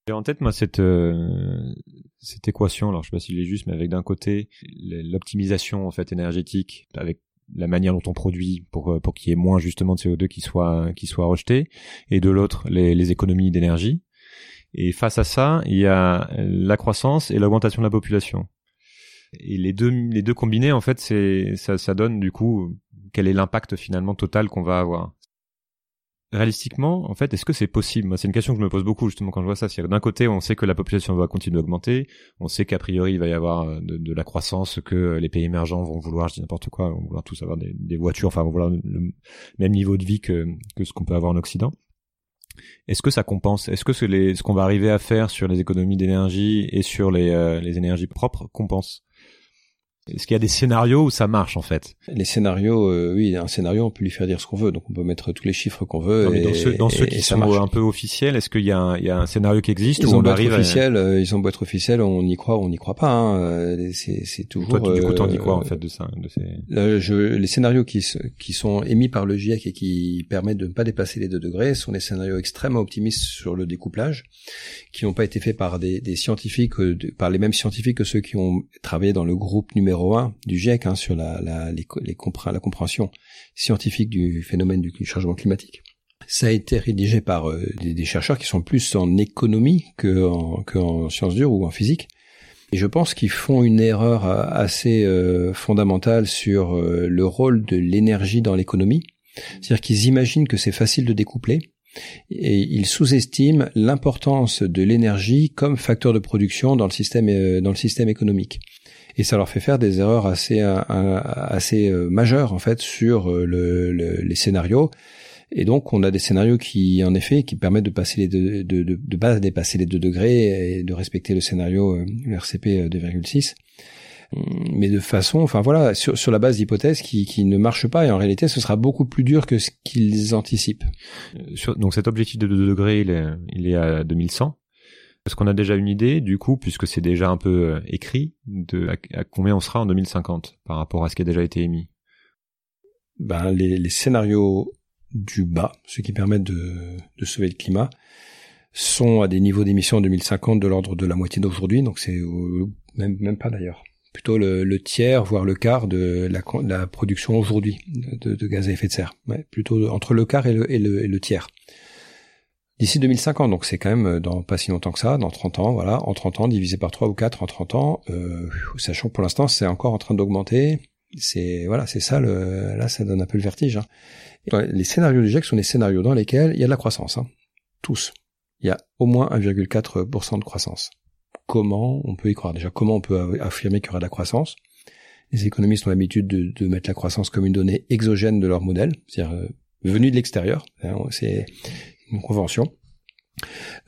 J'ai en tête moi cette euh, cette équation, alors je sais pas s'il est juste, mais avec d'un côté l'optimisation en fait énergétique, avec la manière dont on produit pour euh, pour qu'il y ait moins justement de CO2 qui soit qui soit rejeté, et de l'autre les, les économies d'énergie. Et face à ça, il y a la croissance et l'augmentation de la population. Et les deux les deux combinés en fait, c'est ça ça donne du coup quel est l'impact finalement total qu'on va avoir réalistiquement, en fait, est-ce que c'est possible? C'est une question que je me pose beaucoup justement quand je vois ça. C'est d'un côté, on sait que la population va continuer d'augmenter, on sait qu'a priori il va y avoir euh, de, la croissance, que les pays émergents vont vouloir, je dis n'importe quoi, vont vouloir tous avoir des, voitures, enfin vont vouloir le même niveau de vie que ce qu'on peut avoir en Occident. Est-ce que ça compense? Est-ce que ce, qu'on va arriver à faire sur les économies d'énergie et sur les, euh, énergies propres compense est-ce qu'il y a des scénarios où ça marche en fait? Les scénarios, euh, oui, un scénario, on peut lui faire dire ce qu'on veut, donc on peut mettre tous les chiffres qu'on veut. Non, mais dans ceux, dans ceux qui sont un peu officiels, est-ce qu'il y, a un, il y a un scénario qui existe ils où on arrive officiel, euh, Ils ont beau être officiels, on y croit ou on n'y croit pas. Hein. Euh, c'est, toujours. Toi, du coup, t'en dis quoi en fait de ça de ces... je, Les scénarios qui, qui sont émis par le GIEC et qui permettent de ne pas dépasser les 2 degrés sont des scénarios extrêmement optimistes sur le découplage, qui n'ont pas été faits par des, des scientifiques, par les mêmes scientifiques que ceux qui ont travaillé dans le groupe numéro 1 du GIEC Hein, sur la, la, les, les la compréhension scientifique du phénomène du changement climatique. Ça a été rédigé par euh, des, chercheurs qui sont plus en économie que en, sciences dures ou en physique. Et je pense qu'ils font une erreur euh, assez euh, fondamentale sur le rôle de l'énergie dans l'économie. C'est-à-dire qu'ils imaginent que c'est facile de découpler et ils sous-estiment l'importance de l'énergie comme facteur de production dans le système dans le système économique et ça leur fait faire des erreurs assez euh, assez euh, majeures en fait sur euh, le, les scénarios. Et donc on a des scénarios qui en effet qui permettent de passer les deux, de, de, de pas dépasser les 2 degrés et de respecter le scénario le RCP 2,6 mais de façon, enfin voilà, sur, sur la base d'hypothèses qui, qui ne marchent pas, et en réalité, ce sera beaucoup plus dur que ce qu'ils anticipent. Sur, donc cet objectif de 2 degrés, il est, il est à 2100. Est-ce qu'on a déjà une idée, du coup, puisque c'est déjà un peu euh, écrit, de à, combien on sera en 2050 par rapport à ce qui a déjà été émis ben, les, les scénarios du bas, ceux qui permettent de, de sauver le climat, sont à des niveaux d'émissions en 2050 de l'ordre de la moitié d'aujourd'hui, donc c'est même, même pas d'ailleurs. Plutôt le, le, tiers, voire le quart de la, la production aujourd'hui de, de, gaz à effet de serre. Ouais, plutôt entre le quart et le, et le, et le tiers d'ici 2050. Donc c'est quand même euh, dans pas si longtemps que ça, dans 30 ans, voilà, en 30 ans, divisé par 3 ou 4 en 30 ans, euh, sachant que pour l'instant c'est encore en train d'augmenter. C'est voilà, c'est ça le là ça donne un peu le vertige. Hein. Les scénarios du GIEC sont des scénarios dans lesquels il y a de la croissance, hein. tous. Il y a au moins 1,4% de croissance. Comment on peut y croire? Déjà, comment on peut affirmer qu'il y aura de la croissance? Les économistes ont l'habitude de, de, mettre la croissance comme une donnée exogène de leur modèle, c'est-à-dire euh, venue de l'extérieur. Hein, c'est convention.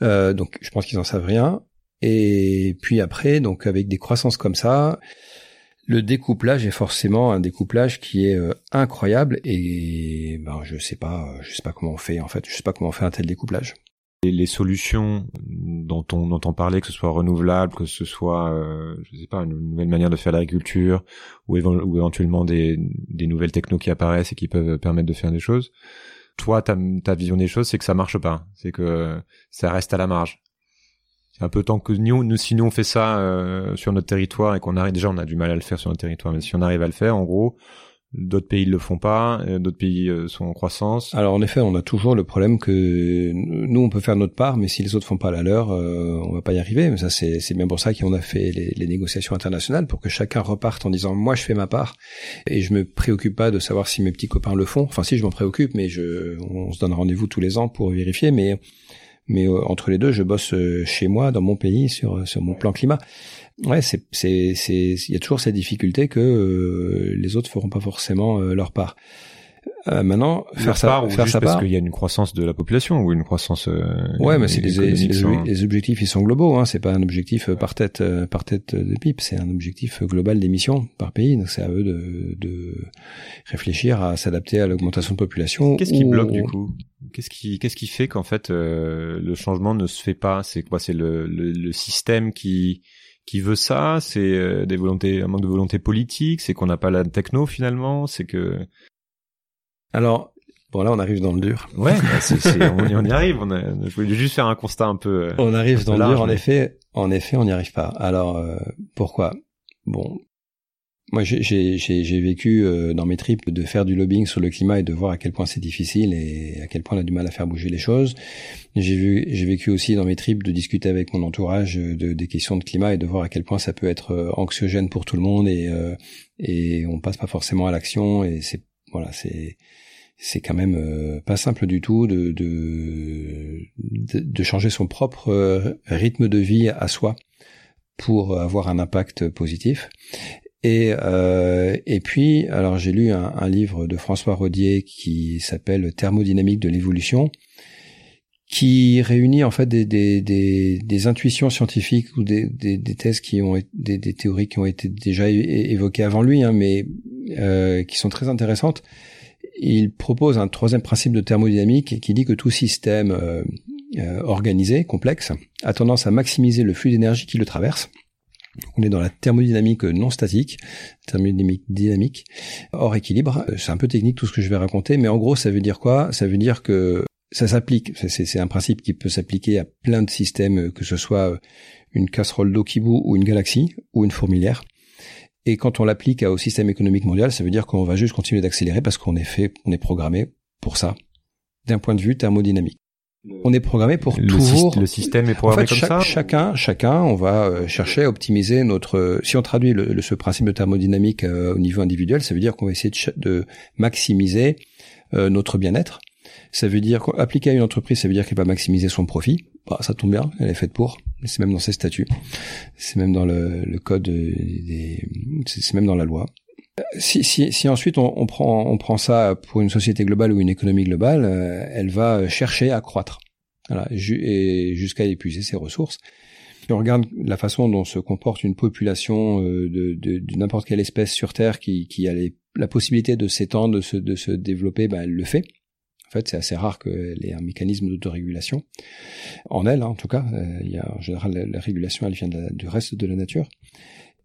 Euh, donc je pense qu'ils en savent rien. Et puis après, donc avec des croissances comme ça, le découplage est forcément un découplage qui est euh, incroyable et ben je sais pas, je sais pas comment on fait en fait, je sais pas comment on fait un tel découplage. Et les solutions dont on entend parler, que ce soit renouvelable, que ce soit, euh, je sais pas, une nouvelle manière de faire l'agriculture, ou, ou, éventuellement des, des nouvelles technos qui apparaissent et qui peuvent permettre de faire des choses toi, ta, ta vision des choses, c'est que ça marche pas. C'est que ça reste à la marge. C'est un peu tant que nous, nous si nous on fait ça euh, sur notre territoire et qu'on arrive déjà, on a du mal à le faire sur notre territoire, mais si on arrive à le faire, en gros, D'autres pays le font pas, euh, d'autres pays euh, sont en croissance. Alors en effet, on a toujours le problème que nous on peut faire notre part, mais si les autres font pas la leur, euh, on va pas y arriver. Mais ça c'est c'est bien pour ça qu'on a fait les, les, négociations internationales pour que chacun reparte en disant moi je fais ma part et je me préoccupe pas de savoir si mes petits copains le font. Enfin si je m'en préoccupe, mais je on se donne rendez-vous tous les ans pour vérifier. Mais mais entre les deux, je bosse chez moi dans mon pays sur sur mon plan climat. Ouais, c'est c'est c'est il y a toujours cette difficulté que euh, les autres feront pas forcément euh, leur part. Euh, maintenant, faire ça, part, faire juste parce qu'il y a une croissance de la population ou une croissance. Euh, ouais, mais c'est les, les, objectifs, ils sont globaux. Hein. C'est pas un objectif par tête par tête de pipe. C'est un objectif global d'émissions par pays. Donc c'est à eux de, de réfléchir à s'adapter à l'augmentation de population. Qu'est-ce qui bloque du coup? Qu'est-ce qui qu'est-ce qui fait qu'en fait le changement ne se fait pas? C'est quoi? C'est le, le, le système qui qui veut ça C'est euh, des volontés, un manque de volonté politique C'est qu'on n'a pas la techno finalement C'est que alors Bon là on arrive dans le dur. Ouais, bah, c'est, on, y, on, y, arrive. On a, je voulais juste faire un constat un peu. Euh, on arrive dans le dur. En effet, en effet, on n'y arrive pas. Alors euh, pourquoi? Bon, moi, j'ai vécu euh, dans mes tripes de faire du lobbying sur le climat et de voir à quel point c'est difficile et à quel point on a du mal à faire bouger les choses. J'ai vécu aussi dans mes tripes de discuter avec mon entourage de, des questions de climat et de voir à quel point ça peut être euh, anxiogène pour tout le monde et euh, et on passe pas forcément à l'action et c'est voilà c'est c'est quand même pas simple du tout de, de, de changer son propre rythme de vie à soi pour avoir un impact positif. Et, euh, et puis, alors j'ai lu un, livre de François Rodier qui s'appelle Thermodynamique de l'évolution, qui réunit en fait des, des, des, intuitions scientifiques ou des, des, thèses qui ont des, des théories qui ont été déjà évoquées avant lui, hein, mais euh, qui sont très intéressantes. Il propose un troisième principe de thermodynamique qui dit que tout système euh organisé, complexe, a tendance à maximiser le flux d'énergie qui le traverse on est dans la thermodynamique non statique, thermodynamique dynamique, hors équilibre. C'est un peu technique tout ce que je vais raconter, mais en gros, ça veut dire quoi? Ça veut dire que ça s'applique. C'est un principe qui peut s'appliquer à plein de systèmes, que ce soit une casserole d'eau qui bout ou une galaxie ou une fourmilière. Et quand on l'applique au système économique mondial, ça veut dire qu'on va juste continuer d'accélérer parce qu'on est fait, on est programmé pour ça, d'un point de vue thermodynamique on est programmé pour le toujours. le système est programmé comme ça. Chacun, chacun, on va euh, chercher à optimiser notre. Si on traduit le, ce principe de thermodynamique euh, au niveau individuel, ça veut dire qu'on va essayer de, maximiser euh, notre bien-être. Ça veut dire qu'appliquer à une entreprise, ça veut dire qu'elle va maximiser son profit. Bah, ça tombe bien, elle est faite pour. C'est même dans ses statuts. C'est même dans le, le code des. C'est même dans la loi. Si, si, si ensuite on, on, prend, on prend ça pour une société globale ou une économie globale, euh, elle va chercher à croître, voilà, jusqu'à épuiser ses ressources. Si on regarde la façon dont se comporte une population euh, de, de, n'importe quelle espèce sur Terre qui, qui a la possibilité de s'étendre, de se, de se développer, ben elle le fait. En fait, c'est assez rare qu'elle ait un mécanisme d'autorégulation. En elle, hein, en tout cas, euh, y a en général la, régulation, elle vient du reste de la nature.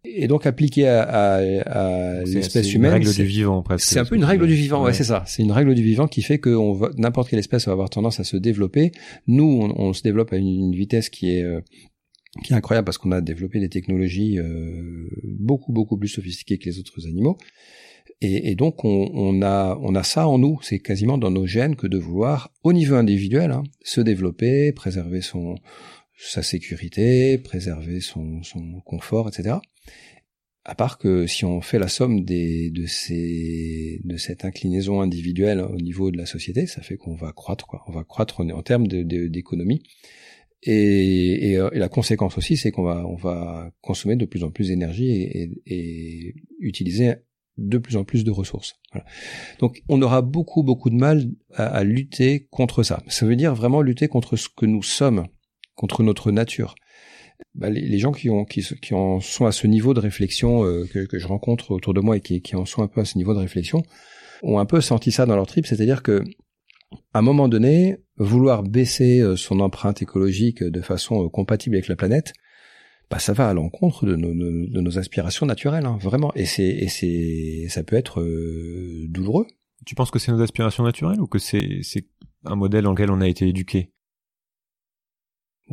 Et donc appliqué à, à, l'espèce humaine, c'est une règle du vivant presque. C'est un peu une règle du vivant, ouais, c'est ça. C'est une règle du vivant qui fait que n'importe quelle espèce va avoir tendance à se développer. Nous, on, on se développe à une, vitesse qui est euh, qui est incroyable parce qu'on a développé des technologies euh, beaucoup beaucoup plus sophistiquées que les autres animaux. Et, et donc on, on, a on a ça en nous, c'est quasiment dans nos gènes que de vouloir au niveau individuel hein, se développer, préserver son sa sécurité, préserver son, son confort, etc. À part que si on fait la somme des, de ces, de cette inclinaison individuelle au niveau de la société, ça fait qu'on va croître, quoi. On va croître en, termes d'économie. Et, et, la conséquence aussi, c'est qu'on va, on va consommer de plus en plus d'énergie et, utiliser de plus en plus de ressources. Donc, on aura beaucoup, beaucoup de mal à lutter contre ça. Ça veut dire vraiment lutter contre ce que nous sommes contre notre nature. Bah, les, gens qui, ont, qui, qui, en sont à ce niveau de réflexion euh, que, que, je rencontre autour de moi et qui, qui, en sont un peu à ce niveau de réflexion ont un peu senti ça dans leur trip, c'est-à-dire que à un moment donné, vouloir baisser euh, son empreinte écologique de façon euh, compatible avec la planète, bah ça va à l'encontre de nos, de nos aspirations naturelles, hein, vraiment. Et c'est et c'est ça peut être douloureux. Tu penses que c'est nos aspirations naturelles ou que c'est c'est un modèle dans lequel on a été éduqué?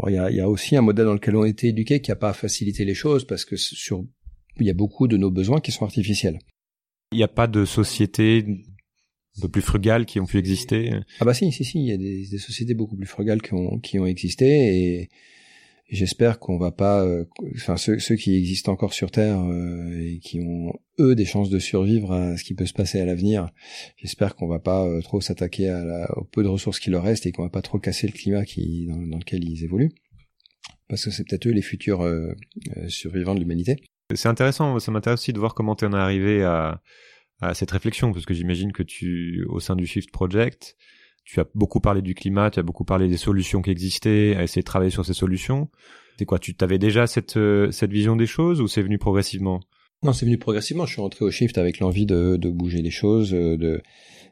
Il y, a, y, a, aussi un modèle dans lequel on a été éduqué qui n'a pas facilité les choses parce que sur il y a beaucoup de nos besoins qui sont artificiels. Il n'y a pas de société un peu plus frugales qui ont pu exister? Ah bah si, si, si, il y a des, des sociétés beaucoup plus frugales qui ont, qui ont existé et j'espère qu'on va pas, euh, enfin ceux, ceux, qui existent encore sur Terre euh, et qui ont eux des chances de survivre à ce qui peut se passer à l'avenir, j'espère qu'on va pas euh, trop s'attaquer à la, au peu de ressources qui leur restent et qu'on va pas trop casser le climat qui dans, lequel ils évoluent, parce que c'est peut-être eux les futurs survivants de l'humanité. C'est intéressant, ça m'intéresse aussi de voir comment tu en es arrivé à, à cette réflexion, parce que j'imagine que tu, au sein du Shift Project, tu as beaucoup parlé du climat, tu as beaucoup parlé des solutions qui existaient, à essayer de travailler sur ces solutions. C'est quoi Tu t'avais déjà cette euh, cette vision des choses ou c'est venu progressivement? Non, c'est venu progressivement. Je suis rentré au Shift avec l'envie de, de bouger les choses, euh, de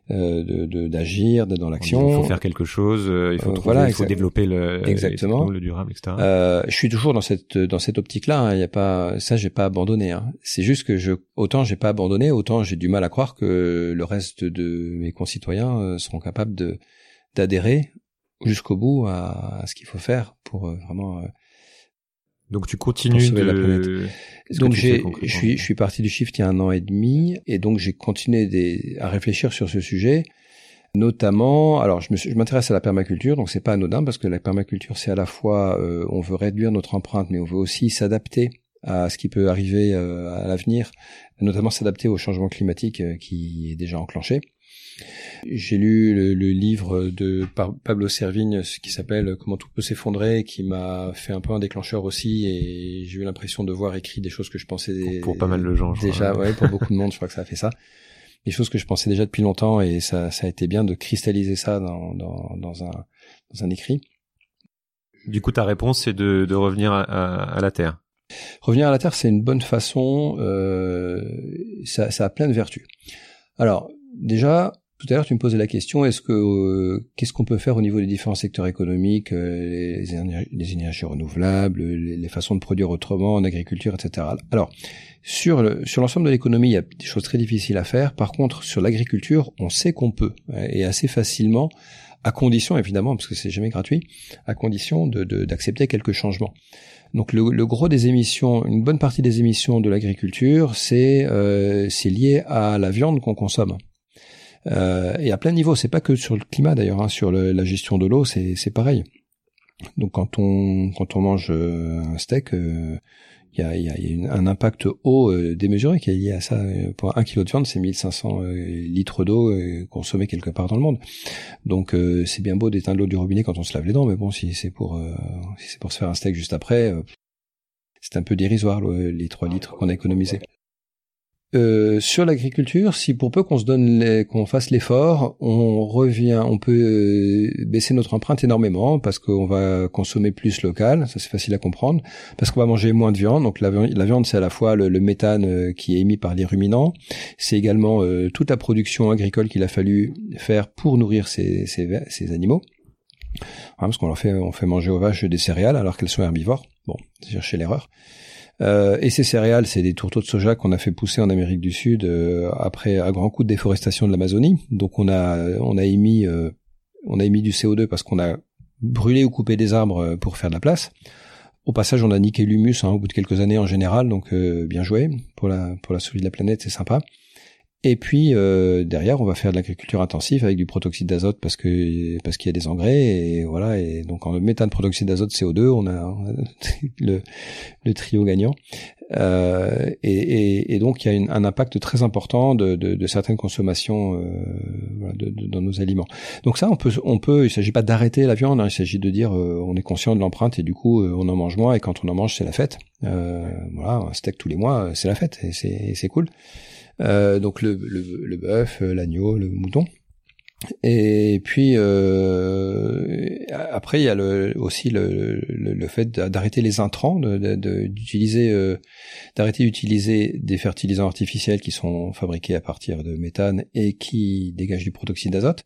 d'agir, d'être dans l'action. Il faut faire quelque chose, il faut trouver, il faut développer le, exactement. le durable, etc. Euh, je suis toujours dans cette dans cette optique-là. Hein. Il y a pas ça, j'ai pas abandonné. Hein. C'est juste que je autant j'ai pas abandonné, autant j'ai du mal à croire que le reste de mes concitoyens seront capables de d'adhérer jusqu'au bout à, à, ce qu'il faut faire pour vraiment donc tu continues de... la planète. Donc j'ai, je suis, je suis parti du shift il y a un an et demi, et donc j'ai continué des, à réfléchir sur ce sujet, notamment. Alors je, me, je m'intéresse à la permaculture, donc c'est pas anodin parce que la permaculture c'est à la fois euh, on veut réduire notre empreinte, mais on veut aussi s'adapter à ce qui peut arriver euh, à l'avenir, notamment s'adapter au changement climatique euh, qui est déjà enclenché. J'ai lu le, livre de Pablo Servigne qui s'appelle Comment tout peut s'effondrer, qui m'a fait un peu un déclencheur aussi, et j'ai eu l'impression de voir écrit des choses que je pensais pour, pas mal de gens. déjà, ouais, pour beaucoup de monde, je crois que ça a fait ça. Des choses que je pensais déjà depuis longtemps, et ça, ça a été bien de cristalliser ça dans, dans, dans un, dans un écrit. Du coup, ta réponse, c'est de, de revenir à, à, la Terre. Revenir à la Terre, c'est une bonne façon. Euh, ça, ça a plein de vertus. Alors, déjà, tout à l'heure, tu me posais la question est-ce que euh, qu'est-ce qu'on peut faire au niveau des différents secteurs économiques, euh, les, énergies, les, énergies, renouvelables, les, façons de produire autrement en agriculture, etc. Alors, sur le, sur l'ensemble de l'économie, il y a des choses très difficiles à faire. Par contre, sur l'agriculture, on sait qu'on peut et assez facilement, à condition évidemment, parce que c'est jamais gratuit, à condition de, d'accepter quelques changements. Donc le, le, gros des émissions, une bonne partie des émissions de l'agriculture, c'est euh, c'est lié à la viande qu'on consomme. Euh, et à plein niveau, c'est pas que sur le climat d'ailleurs, hein, sur le, la gestion de l'eau, c'est pareil. Donc quand on quand on mange euh, un steak, euh, il y, a, y, a, un impact eau euh, démesuré qui est lié à ça. Pour un kilo de viande, c'est 1500 litres d'eau consommée quelque part dans le monde. Donc c'est bien beau d'éteindre l'eau du robinet quand on se lave les dents, mais bon, si c'est pour si c'est pour se faire un steak juste après, c'est un peu dérisoire les 3 litres qu'on a économisés. Euh, sur l'agriculture, si pour peu qu'on se donne qu'on fasse l'effort, on revient, on peut euh, baisser notre empreinte énormément parce qu'on va consommer plus local, ça c'est facile à comprendre, parce qu'on va manger moins de viande. Donc la, viande, c'est à la fois le, méthane euh, qui est émis par les ruminants, c'est également toute la production agricole qu'il a fallu faire pour nourrir ces, ces, animaux. parce qu'on leur fait, on fait manger aux vaches des céréales alors qu'elles sont herbivores. Bon, c'est chercher l'erreur. Euh, et ces céréales, c'est des tourteaux de soja qu'on a fait pousser en Amérique du Sud euh, après un grand coup de déforestation de l'Amazonie. Donc on a on a émis euh, on a émis du CO2 parce qu'on a brûlé ou coupé des arbres pour faire de la place. Au passage, on a niqué l'humus hein, au bout de quelques années en général, donc bien joué pour la pour la survie de la planète, c'est sympa. Et puis euh, derrière, on va faire de l'agriculture intensive avec du protoxyde d'azote parce que parce qu'il y a des engrais et voilà. Et donc en méthane, protoxyde d'azote, CO2, on a, le, le, trio gagnant. Euh, et, et, et, donc il y a une, un impact très important de, de, de certaines consommations euh, voilà, de, dans nos aliments. Donc ça, on peut, on peut. Il s'agit pas d'arrêter la viande. Hein, il s'agit de dire euh, on est conscient de l'empreinte et du coup euh, on en mange moins. Et quand on en mange, c'est la fête. voilà, un steak tous les mois, c'est la fête et c'est cool. Euh, donc le, le, le bœuf, euh, l'agneau, le mouton. Et puis euh, après il y a le, aussi le, le, fait d'arrêter les intrants, d'utiliser, de, d'arrêter d'utiliser des fertilisants artificiels qui sont fabriqués à partir de méthane et qui dégagent du protoxyde d'azote.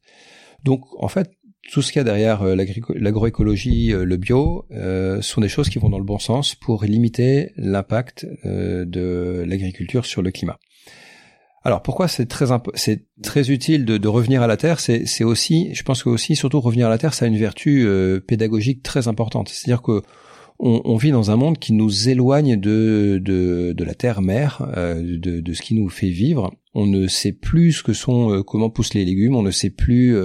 Donc en fait tout ce qu'il y a derrière l'agroécologie, le bio, euh, sont des choses qui vont dans le bon sens pour limiter l'impact euh, de l'agriculture sur le climat. Alors pourquoi c'est très c'est très utile de, de, revenir à la terre? C'est aussi, je pense que aussi surtout revenir à la terre, ça a une vertu euh, pédagogique très importante. C'est-à-dire que on, on, vit dans un monde qui nous éloigne de de, de la terre mère, euh, de, de, ce qui nous fait vivre. on ne sait plus ce que sont, comment poussent les légumes, on ne sait plus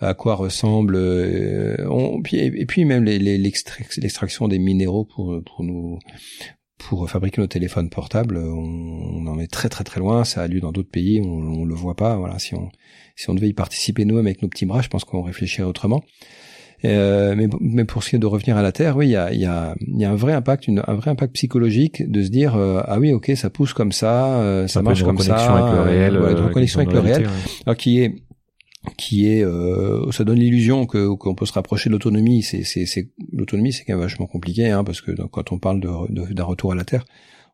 à quoi ressemble on, et puis même l'extraction des minéraux pour pour nous pour fabriquer nos téléphones portables, on, en est très très très loin. Ça a lieu dans d'autres pays, on, on le voit pas. Voilà, si on si on devait y participer nous avec nos petits bras, je pense qu'on réfléchirait autrement. Euh, mais, mais pour ce qui est de revenir à la Terre, oui, il y a, y, a, y a un vrai impact, une, un vrai impact psychologique de se dire euh, ah oui, ok, ça pousse comme ça, euh, ça marche comme ça, avec le réel, voilà, de reconnexion avec le réel, alors qui est qui est euh, ça donne l'illusion que qu'on peut se rapprocher de l'autonomie c'est c'est c'est l'autonomie c'est quand même vachement compliqué hein, parce que quand on parle de d'un retour à la terre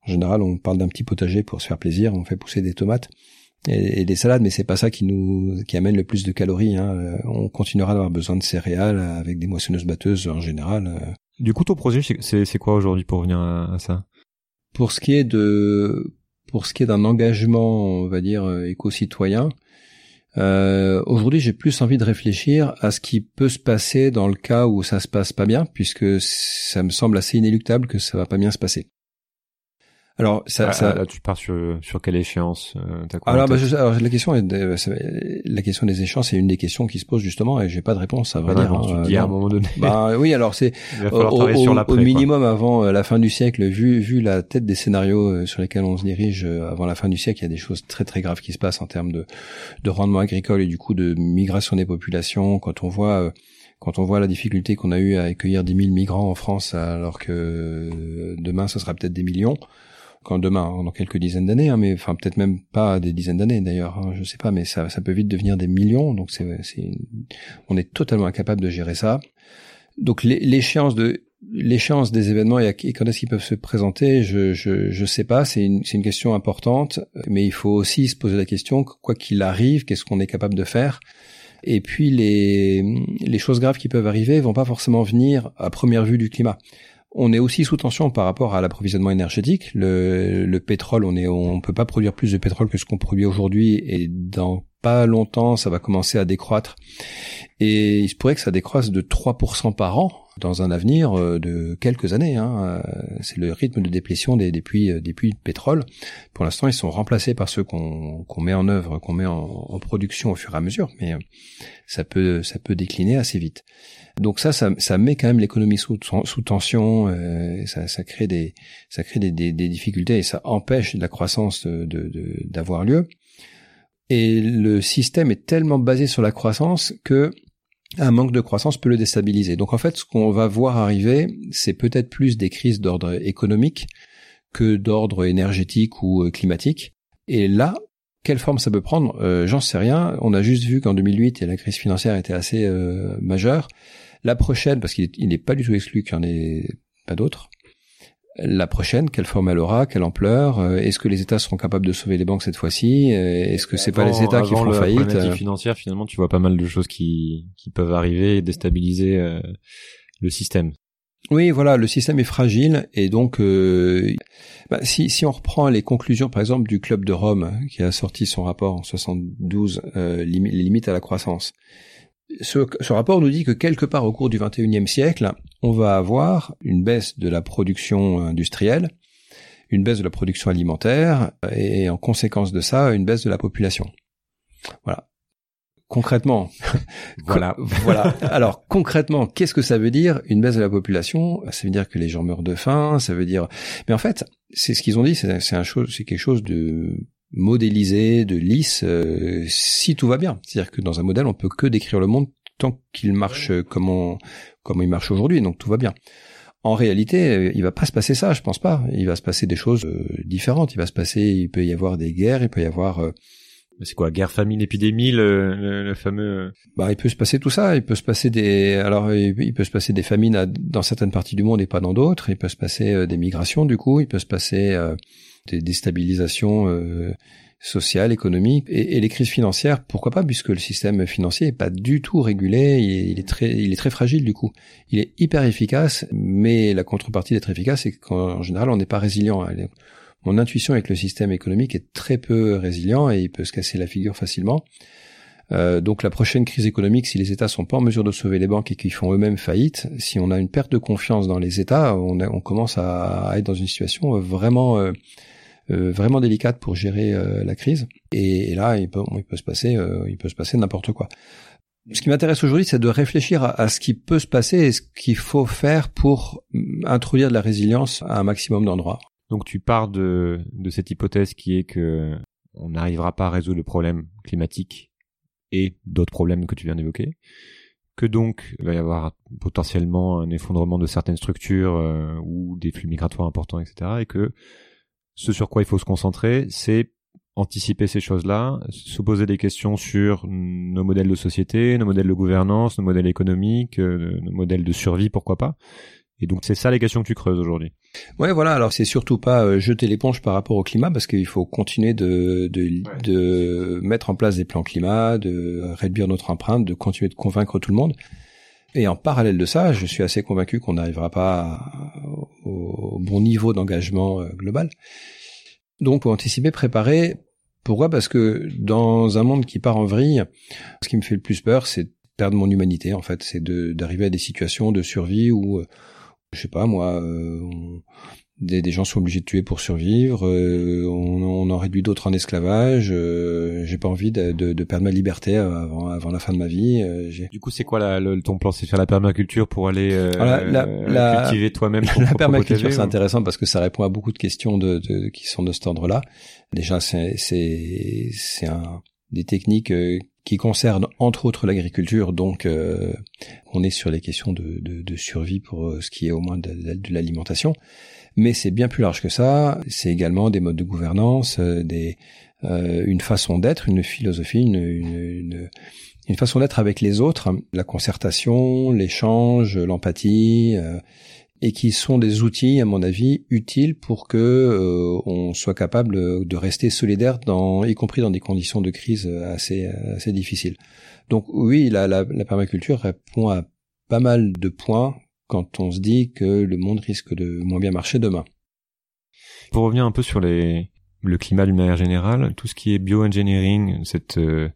en général on parle d'un petit potager pour se faire plaisir on fait pousser des tomates et, des salades mais c'est pas ça qui nous qui amène le plus de calories hein. Euh, on continuera d'avoir besoin de céréales avec des moissonneuses batteuses en général euh. du coup ton projet c'est c'est quoi aujourd'hui pour revenir à, ça? Pour ce qui est de pour ce qui est d'un engagement on va dire éco-citoyen euh, Aujourd'hui, j'ai plus envie de réfléchir à ce qui peut se passer dans le cas où ça se passe pas bien, puisque ça me semble assez inéluctable que ça va pas bien se passer. Alors, ça, ah, ça... Là, tu pars sur, sur quelle échéance euh, alors, bah, alors, la question est la question des échéances c'est une des questions qui se pose justement et j'ai pas de réponse à vrai dire. Hein, tu dis à un moment donné. Bah oui, alors c'est au, au, minimum avant euh, la fin du siècle, vu vu la tête des scénarios euh, sur lesquels on se dirige euh, avant la fin du siècle, il y a des choses très très graves qui se passent en termes de de rendement agricole et du coup de migration des populations. Quand on voit quand on voit la difficulté qu'on a eu à accueillir 10 000 migrants en France alors que demain ce sera peut-être des millions quand demain, hein, dans quelques dizaines d'années, hein, mais enfin peut-être même pas des dizaines d'années d'ailleurs, hein, je sais pas, mais ça, ça peut vite devenir des millions, donc c'est, on est totalement incapable de gérer ça. Donc l'échéance de l'échéance des événements et, quand est-ce qu'ils peuvent se présenter, je je je sais pas, c'est une une question importante, mais il faut aussi se poser la question quoi qu'il arrive, qu'est-ce qu'on est capable de faire? Et puis les les choses graves qui peuvent arriver vont pas forcément venir à première vue du climat. On est aussi sous tension par rapport à l'approvisionnement énergétique. Le, le, pétrole, on on peut pas produire plus de pétrole que ce qu'on produit aujourd'hui, et dans pas longtemps, ça va commencer à décroître. Et il se pourrait que ça décroisse de 3% par an dans un avenir euh, de quelques années. Hein. Euh, c'est le rythme de déplétion des, des, puits, euh, des puits de pétrole. Pour l'instant, ils sont remplacés par ceux qu'on met en œuvre, qu'on met en, production au fur et à mesure, mais ça peut décliner assez vite. Donc ça, ça, ça met quand même l'économie sous, sous tension, euh, ça, ça, crée des, ça crée des, des, des, difficultés et ça empêche la croissance d'avoir de, lieu. Et le système est tellement basé sur la croissance que un manque de croissance peut le déstabiliser. Donc en fait, ce qu'on va voir arriver, c'est peut-être plus des crises d'ordre économique que d'ordre énergétique ou euh, climatique. Et là, quelle forme ça peut prendre euh, J'en sais rien. On a juste vu qu'en 2008, la crise financière était assez euh, majeure. La prochaine, parce qu'il n'est pas du tout exclu qu'il n'y en ait pas d'autres. La prochaine, quelle forme elle aura, quelle ampleur euh, Est-ce que les États seront capables de sauver les banques cette fois-ci Est-ce que c'est pas les États qui feront faillite La financière, finalement, tu vois pas mal de choses qui, qui peuvent arriver et déstabiliser le système. Oui, voilà, le système est fragile et donc euh, bah, si, on reprend les conclusions, par exemple, du Club de Rome qui a sorti son rapport en 72, euh, les limites à la croissance. Ce, ce, rapport nous dit que quelque part au cours du 21e siècle, on va avoir une baisse de la production industrielle, une baisse de la production alimentaire et en conséquence de ça, une baisse de la population. Voilà concrètement, voilà, voilà. Alors concrètement, qu'est-ce que ça veut dire une baisse de la population? Ça veut dire que les gens meurent de faim. Ça veut dire, mais en fait, c'est ce qu'ils ont dit. C'est un chose, c'est quelque chose de modélisé, de lisse, euh, si tout va bien. C'est-à-dire que dans un modèle, on peut que décrire le monde tant qu'il marche comme on, comme il marche aujourd'hui. Donc tout va bien. En réalité, euh, il va pas se passer ça, je pense pas. Il va se passer des choses euh, différentes. Il va se passer, il peut y avoir des guerres, il peut y avoir c'est quoi, guerre, famine, épidémie, le, le, fameux. Euh, bah, il peut se passer tout ça. Il peut se passer des, alors il peut se passer des famines dans certaines parties du monde et pas dans d'autres. Il peut se passer euh, des migrations du coup. Il peut se passer euh, des déstabilisations sociales, économiques et, et, les crises financières. Pourquoi pas, puisque le système financier est pas du tout régulé. Il est, très, il est très fragile du coup. Il est hyper efficace, mais la contrepartie d'être efficace, c'est qu'en général, on n'est pas résilient mon intuition avec le système économique est très peu résilient et il peut se casser la figure facilement. Euh, donc la prochaine crise économique, si les États sont pas en mesure de sauver les banques et qu'ils font eux-mêmes faillite, si on a une perte de confiance dans les États, on, commence à, être dans une situation vraiment euh, vraiment délicate pour gérer la crise. Et, là, il peut, il peut se passer, il peut se passer n'importe quoi. Ce qui m'intéresse aujourd'hui, c'est de réfléchir à, ce qui peut se passer et ce qu'il faut faire pour introduire de la résilience à un maximum d'endroits. Donc tu pars de, cette hypothèse qui est que on n'arrivera pas à résoudre le problème climatique et d'autres problèmes que tu viens d'évoquer, que donc il va y avoir potentiellement un effondrement de certaines structures euh, ou des flux migratoires importants, etc. Et que ce sur quoi il faut se concentrer, c'est anticiper ces choses-là, se poser des questions sur nos modèles de société, nos modèles de gouvernance, nos modèles économiques, euh, nos modèles de survie, pourquoi pas. Et donc c'est ça les questions que tu creuses aujourd'hui. Ouais, voilà. Alors c'est surtout pas euh, jeter l'éponge par rapport au climat parce qu'il faut continuer de de, de mettre en place des plans climat, de réduire notre empreinte, de continuer de convaincre tout le monde. Et en parallèle de ça, je suis assez convaincu qu'on n'arrivera pas au bon niveau d'engagement euh, global. Donc pour anticiper, préparer. Pourquoi? Parce que dans un monde qui part en vrille, ce qui me fait le plus peur, c'est perdre mon humanité. En fait, c'est d'arriver à des situations de survie où euh, je sais pas moi, euh, des, des, gens sont obligés de tuer pour survivre, euh, on, on, en réduit d'autres en esclavage. Euh, j'ai pas envie de, de, de, perdre ma liberté avant, avant, la fin de ma vie. Euh, du coup, c'est quoi la, le, ton plan C'est faire la permaculture pour aller la, cultiver toi-même La permaculture, c'est intéressant parce que ça répond à beaucoup de questions de, de qui sont de cet ordre-là. Déjà, c'est c'est un des techniques qui concerne entre autres l'agriculture. Donc, euh, on est sur les questions de, de, de survie pour euh, ce qui est au moins de, l'alimentation. Mais c'est bien plus large que ça. C'est également des modes de gouvernance, euh, des, une façon d'être, une philosophie, une, une, une façon d'être avec les autres, la concertation, l'échange, l'empathie et qui sont des outils, à mon avis, utiles pour que euh, on soit capable de rester solidaire, dans, y compris dans des conditions de crise assez assez difficiles. Donc oui, la, la, la permaculture répond à pas mal de points quand on se dit que le monde risque de moins bien marcher demain. Pour revenir un peu sur les, le climat d'une manière générale, tout ce qui est bioengineering, cette euh,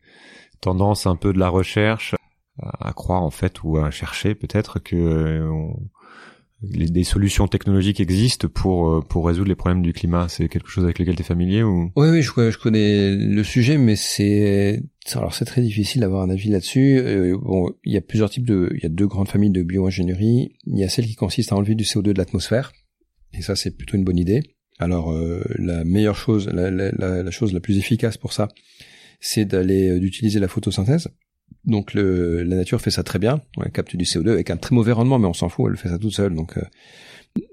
tendance un peu de la recherche à, croire en fait ou à chercher peut-être que euh, des solutions technologiques existent pour euh, pour résoudre les problèmes du climat. C'est quelque chose avec lequel tu es familier ou? Oui, oui, je, je, connais le sujet, mais c'est alors c'est très difficile d'avoir un avis là-dessus. Euh, bon, il y a plusieurs types de, il y a deux grandes familles de bioingénierie. Il y a celle qui consiste à enlever du CO2 de l'atmosphère, et ça c'est plutôt une bonne idée. Alors euh, la meilleure chose, la, la, la, chose la plus efficace pour ça, c'est d'aller d'utiliser la photosynthèse. Donc la nature fait ça très bien, elle capte du CO2 avec un très mauvais rendement, mais on s'en fout, elle fait ça toute seule, donc euh,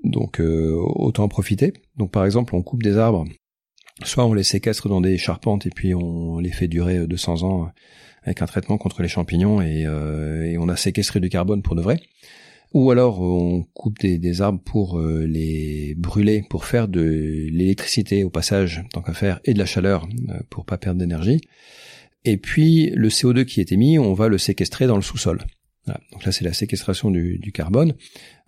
donc euh, autant en profiter. Donc par exemple, on coupe des arbres, soit on les séquestre dans des charpentes et puis on les fait durer 200 ans avec un traitement contre les champignons et, euh, et on a séquestré du carbone pour de vrai. Ou alors on coupe des, des arbres pour les brûler, pour faire de l'électricité au passage, tant qu'à faire, et de la chaleur pour pas perdre d'énergie. Et puis le CO2 qui est émis, on va le séquestrer dans le sous-sol. Donc là, c'est la séquestration du, du carbone.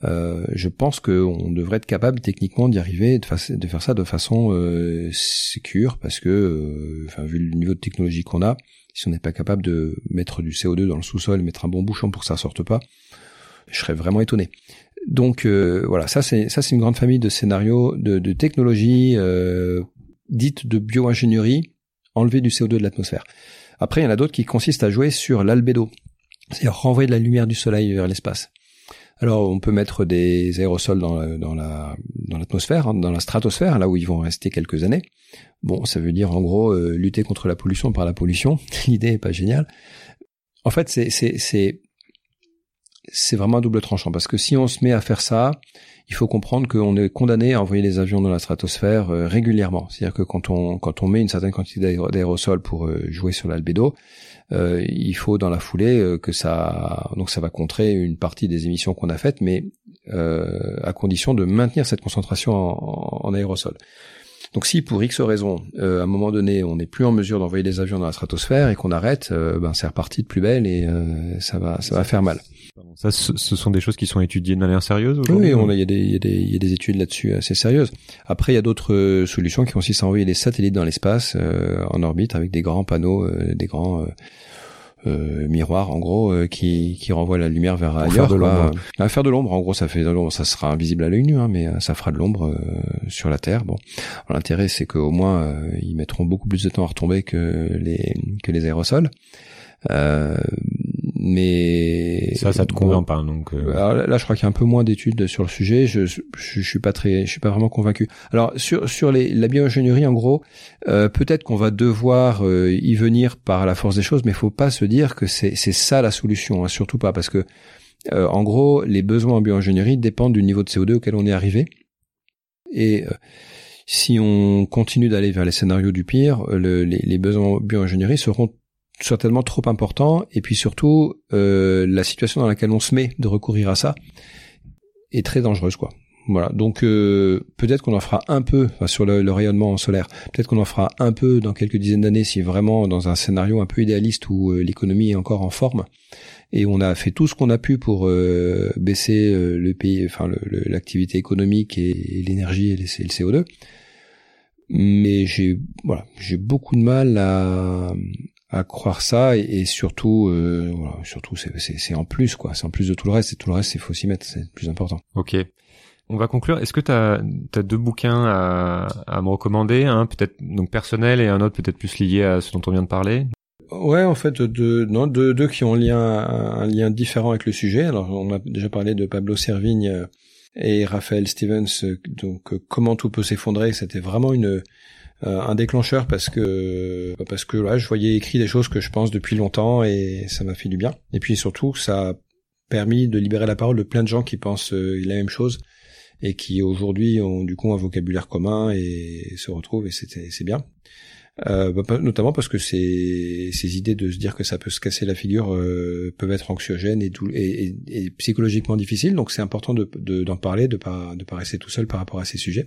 Euh, je pense qu'on devrait être capable techniquement d'y arriver, de, de, faire ça de façon euh, sécure, parce que, euh, enfin, vu le niveau de technologie qu'on a, si on n'est pas capable de mettre du CO2 dans le sous-sol, mettre un bon bouchon pour que ça sorte pas, je serais vraiment étonné. Donc euh, voilà, ça c'est ça c'est une grande famille de scénarios de, de technologies euh, dites de bioingénierie, enlever du CO2 de l'atmosphère. Après, il y en a d'autres qui consistent à jouer sur l'albédo, c'est-à-dire renvoyer de la lumière du soleil vers l'espace. Alors, on peut mettre des aérosols dans, dans la dans l'atmosphère, hein, dans la stratosphère, là où ils vont rester quelques années. Bon, ça veut dire en gros euh, lutter contre la pollution par la pollution. L'idée est pas géniale. En fait, c'est c'est vraiment un double tranchant parce que si on se met à faire ça, il faut comprendre qu'on est condamné à envoyer des avions dans la stratosphère euh, régulièrement. C'est-à-dire que quand on quand on met une certaine quantité d'aérosols pour euh, jouer sur l'albédo, euh, il faut dans la foulée que ça donc ça va contrer une partie des émissions qu'on a faites, mais à condition de maintenir cette concentration en, en, aérosol. Donc si pour X raisons, à un moment donné, on n'est plus en mesure d'envoyer des avions dans la stratosphère et qu'on arrête, ben c'est reparti de plus belle et ça va ça va faire mal. Ça, ce sont des choses qui sont étudiées de manière sérieuse Oui, il y, a des, y, y a des études là-dessus assez sérieuses. Après, il y a d'autres euh, solutions qui consistent à envoyer des satellites dans l'espace, euh, en orbite, avec des grands panneaux, euh, des grands euh, miroir en gros euh, qui, qui renvoie la lumière vers ailleurs. Faire de l'ombre. À faire de l'ombre, en gros, ça fait de l'ombre. Ça sera invisible à l'œil nu, hein, mais euh, ça fera de l'ombre sur la Terre. Bon, l'intérêt c'est qu'au moins ils mettront beaucoup plus de temps à retomber que les que les aérosols. Euh, mais ça, ça te convainc pas donc. Euh... Alors là, je crois qu'il y a un peu moins d'études sur le sujet. Je, je, je, suis pas très, je suis pas vraiment convaincu. Alors sur sur les, la bioingénierie, en gros, euh, peut-être qu'on va devoir euh, y venir par la force des choses, mais il faut pas se dire que c'est c'est ça la solution. Hein, surtout pas parce que euh, en gros, les besoins en bioingénierie dépendent du niveau de CO2 auquel on est arrivé. Et si on continue d'aller vers les scénarios du pire, le, les, les besoins en bioingénierie seront certainement trop important et puis surtout euh, la situation dans laquelle on se met de recourir à ça est très dangereuse quoi. Voilà, donc euh, peut-être qu'on en fera un peu sur le, rayonnement solaire. Peut-être qu'on en fera un peu dans quelques dizaines d'années si vraiment dans un scénario un peu idéaliste où euh, l'économie est encore en forme et on a fait tout ce qu'on a pu pour baisser le pays, enfin l'activité économique et, l'énergie et, et le CO2. Mais j'ai voilà, j'ai beaucoup de mal à à croire ça et, surtout euh, voilà, surtout c'est en plus quoi c'est en plus de tout le reste et tout le reste il faut s'y mettre c'est le plus important ok on va conclure est-ce que tu as, deux bouquins à, à me recommander un peut-être donc personnel et un autre peut-être plus lié à ce dont on vient de parler? Ouais, en fait, deux, non, deux, deux qui ont un lien, un lien différent avec le sujet. Alors, on a déjà parlé de Pablo Servigne euh, et Raphaël Stevens. Euh, donc, comment tout peut s'effondrer. C'était vraiment une, euh, un déclencheur parce que parce que là, je voyais écrit des choses que je pense depuis longtemps et ça m'a fait du bien. Et puis surtout, ça a permis de libérer la parole de plein de gens qui pensent euh, la même chose et qui aujourd'hui ont du coup un vocabulaire commun et se retrouvent et c'est bien. Euh, bah, notamment parce que ces, ces idées de se dire que ça peut se casser la figure euh, peuvent être anxiogènes et, et, et, psychologiquement difficiles. Donc c'est important de, d'en parler, de pas de pas rester tout seul par rapport à ces sujets.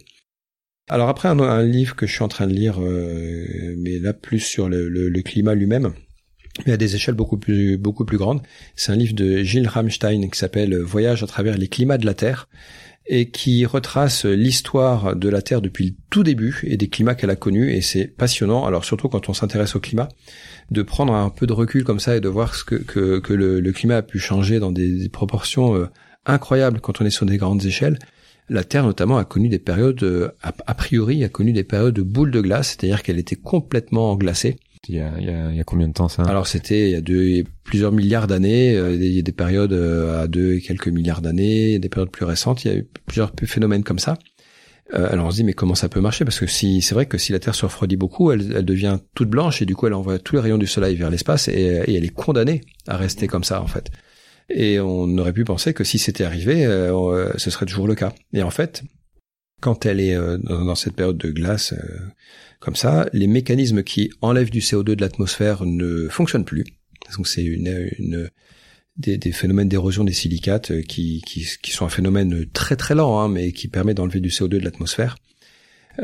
Alors après un, livre que je suis en train de lire, euh, mais là plus sur le, climat lui-même, mais à des échelles beaucoup plus grandes. C'est un livre de Gilles Ramstein qui s'appelle Voyage à travers les climats de la Terre et qui retrace l'histoire de la Terre depuis le tout début et des climats qu'elle a connus et c'est passionnant. Alors surtout quand on s'intéresse au climat, de prendre un peu de recul comme ça et de voir ce que le, climat a pu changer dans des, proportions euh, incroyables quand on est sur des grandes échelles la Terre notamment a connu des périodes, euh, a, priori, a connu des périodes de boules de glace, c'est-à-dire qu'elle était complètement glacée. Il y, a, il, y a, il y a, combien de temps ça? Alors c'était il y a deux, plusieurs milliards d'années, euh, il y a des périodes euh, à deux et quelques milliards d'années, des périodes plus récentes, il y a eu plusieurs phénomènes comme ça. alors on se dit mais comment ça peut marcher? Parce que si c'est vrai que si la Terre se refroidit beaucoup, elle, elle, devient toute blanche et du coup elle envoie tous les rayons du Soleil vers l'espace et, et elle est condamnée à rester comme ça en fait. Et on aurait pu penser que si c'était arrivé, euh, euh, ce serait toujours le cas. Et en fait, quand elle est euh, dans cette période de glace comme ça, les mécanismes qui enlèvent du CO2 de l'atmosphère ne fonctionnent plus. Donc c'est une, des, phénomènes d'érosion des silicates qui, sont un phénomène très très lent, hein, mais qui permet d'enlever du CO2 de l'atmosphère.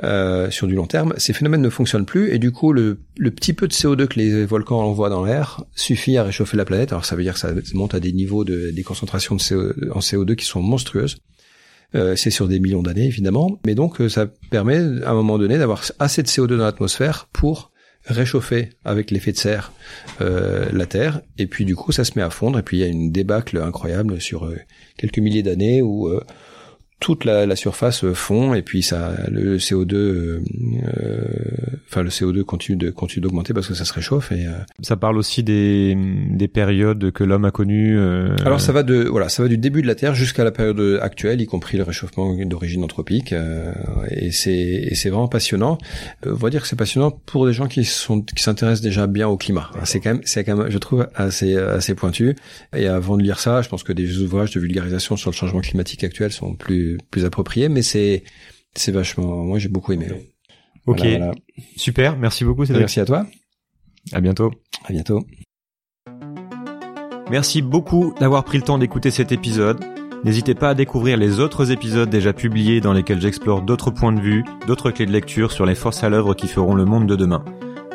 Euh, sur du long terme, ces phénomènes ne fonctionnent plus et du coup le, petit peu de CO2 que les volcans envoient dans l'air suffit à réchauffer la planète. Alors ça veut dire que ça monte à des niveaux de des concentrations de en CO2 qui sont monstrueuses. Euh, c'est sur des millions d'années évidemment, mais donc euh, ça permet à un moment donné d'avoir assez de CO2 dans l'atmosphère pour réchauffer avec l'effet de serre la Terre, et puis du coup ça se met à fondre, et puis il y a une débâcle incroyable sur quelques milliers d'années où toute la, la, surface fond et puis ça le CO2 euh, enfin le CO2 continue de continue d'augmenter parce que ça se réchauffe et euh, ça parle aussi des des périodes que l'homme a connues euh, alors ça va de voilà ça va du début de la Terre jusqu'à la période actuelle y compris le réchauffement d'origine anthropique et c'est et c'est vraiment passionnant. On va dire que c'est passionnant pour des gens qui sont qui s'intéressent déjà bien au climat. C'est quand même c'est quand même je trouve assez assez pointu. Et avant de lire ça je pense que des ouvrages de vulgarisation sur le changement climatique actuel sont plus plus approprié, mais c'est c'est vachement. Moi, j'ai beaucoup aimé. Ok, super. Merci beaucoup. Cédric. Merci à toi. À bientôt. À bientôt. Merci beaucoup d'avoir pris le temps d'écouter cet épisode. N'hésitez pas à découvrir les autres épisodes déjà publiés dans lesquels j'explore d'autres points de vue, d'autres clés de lecture sur les forces à l'œuvre qui feront le monde de demain.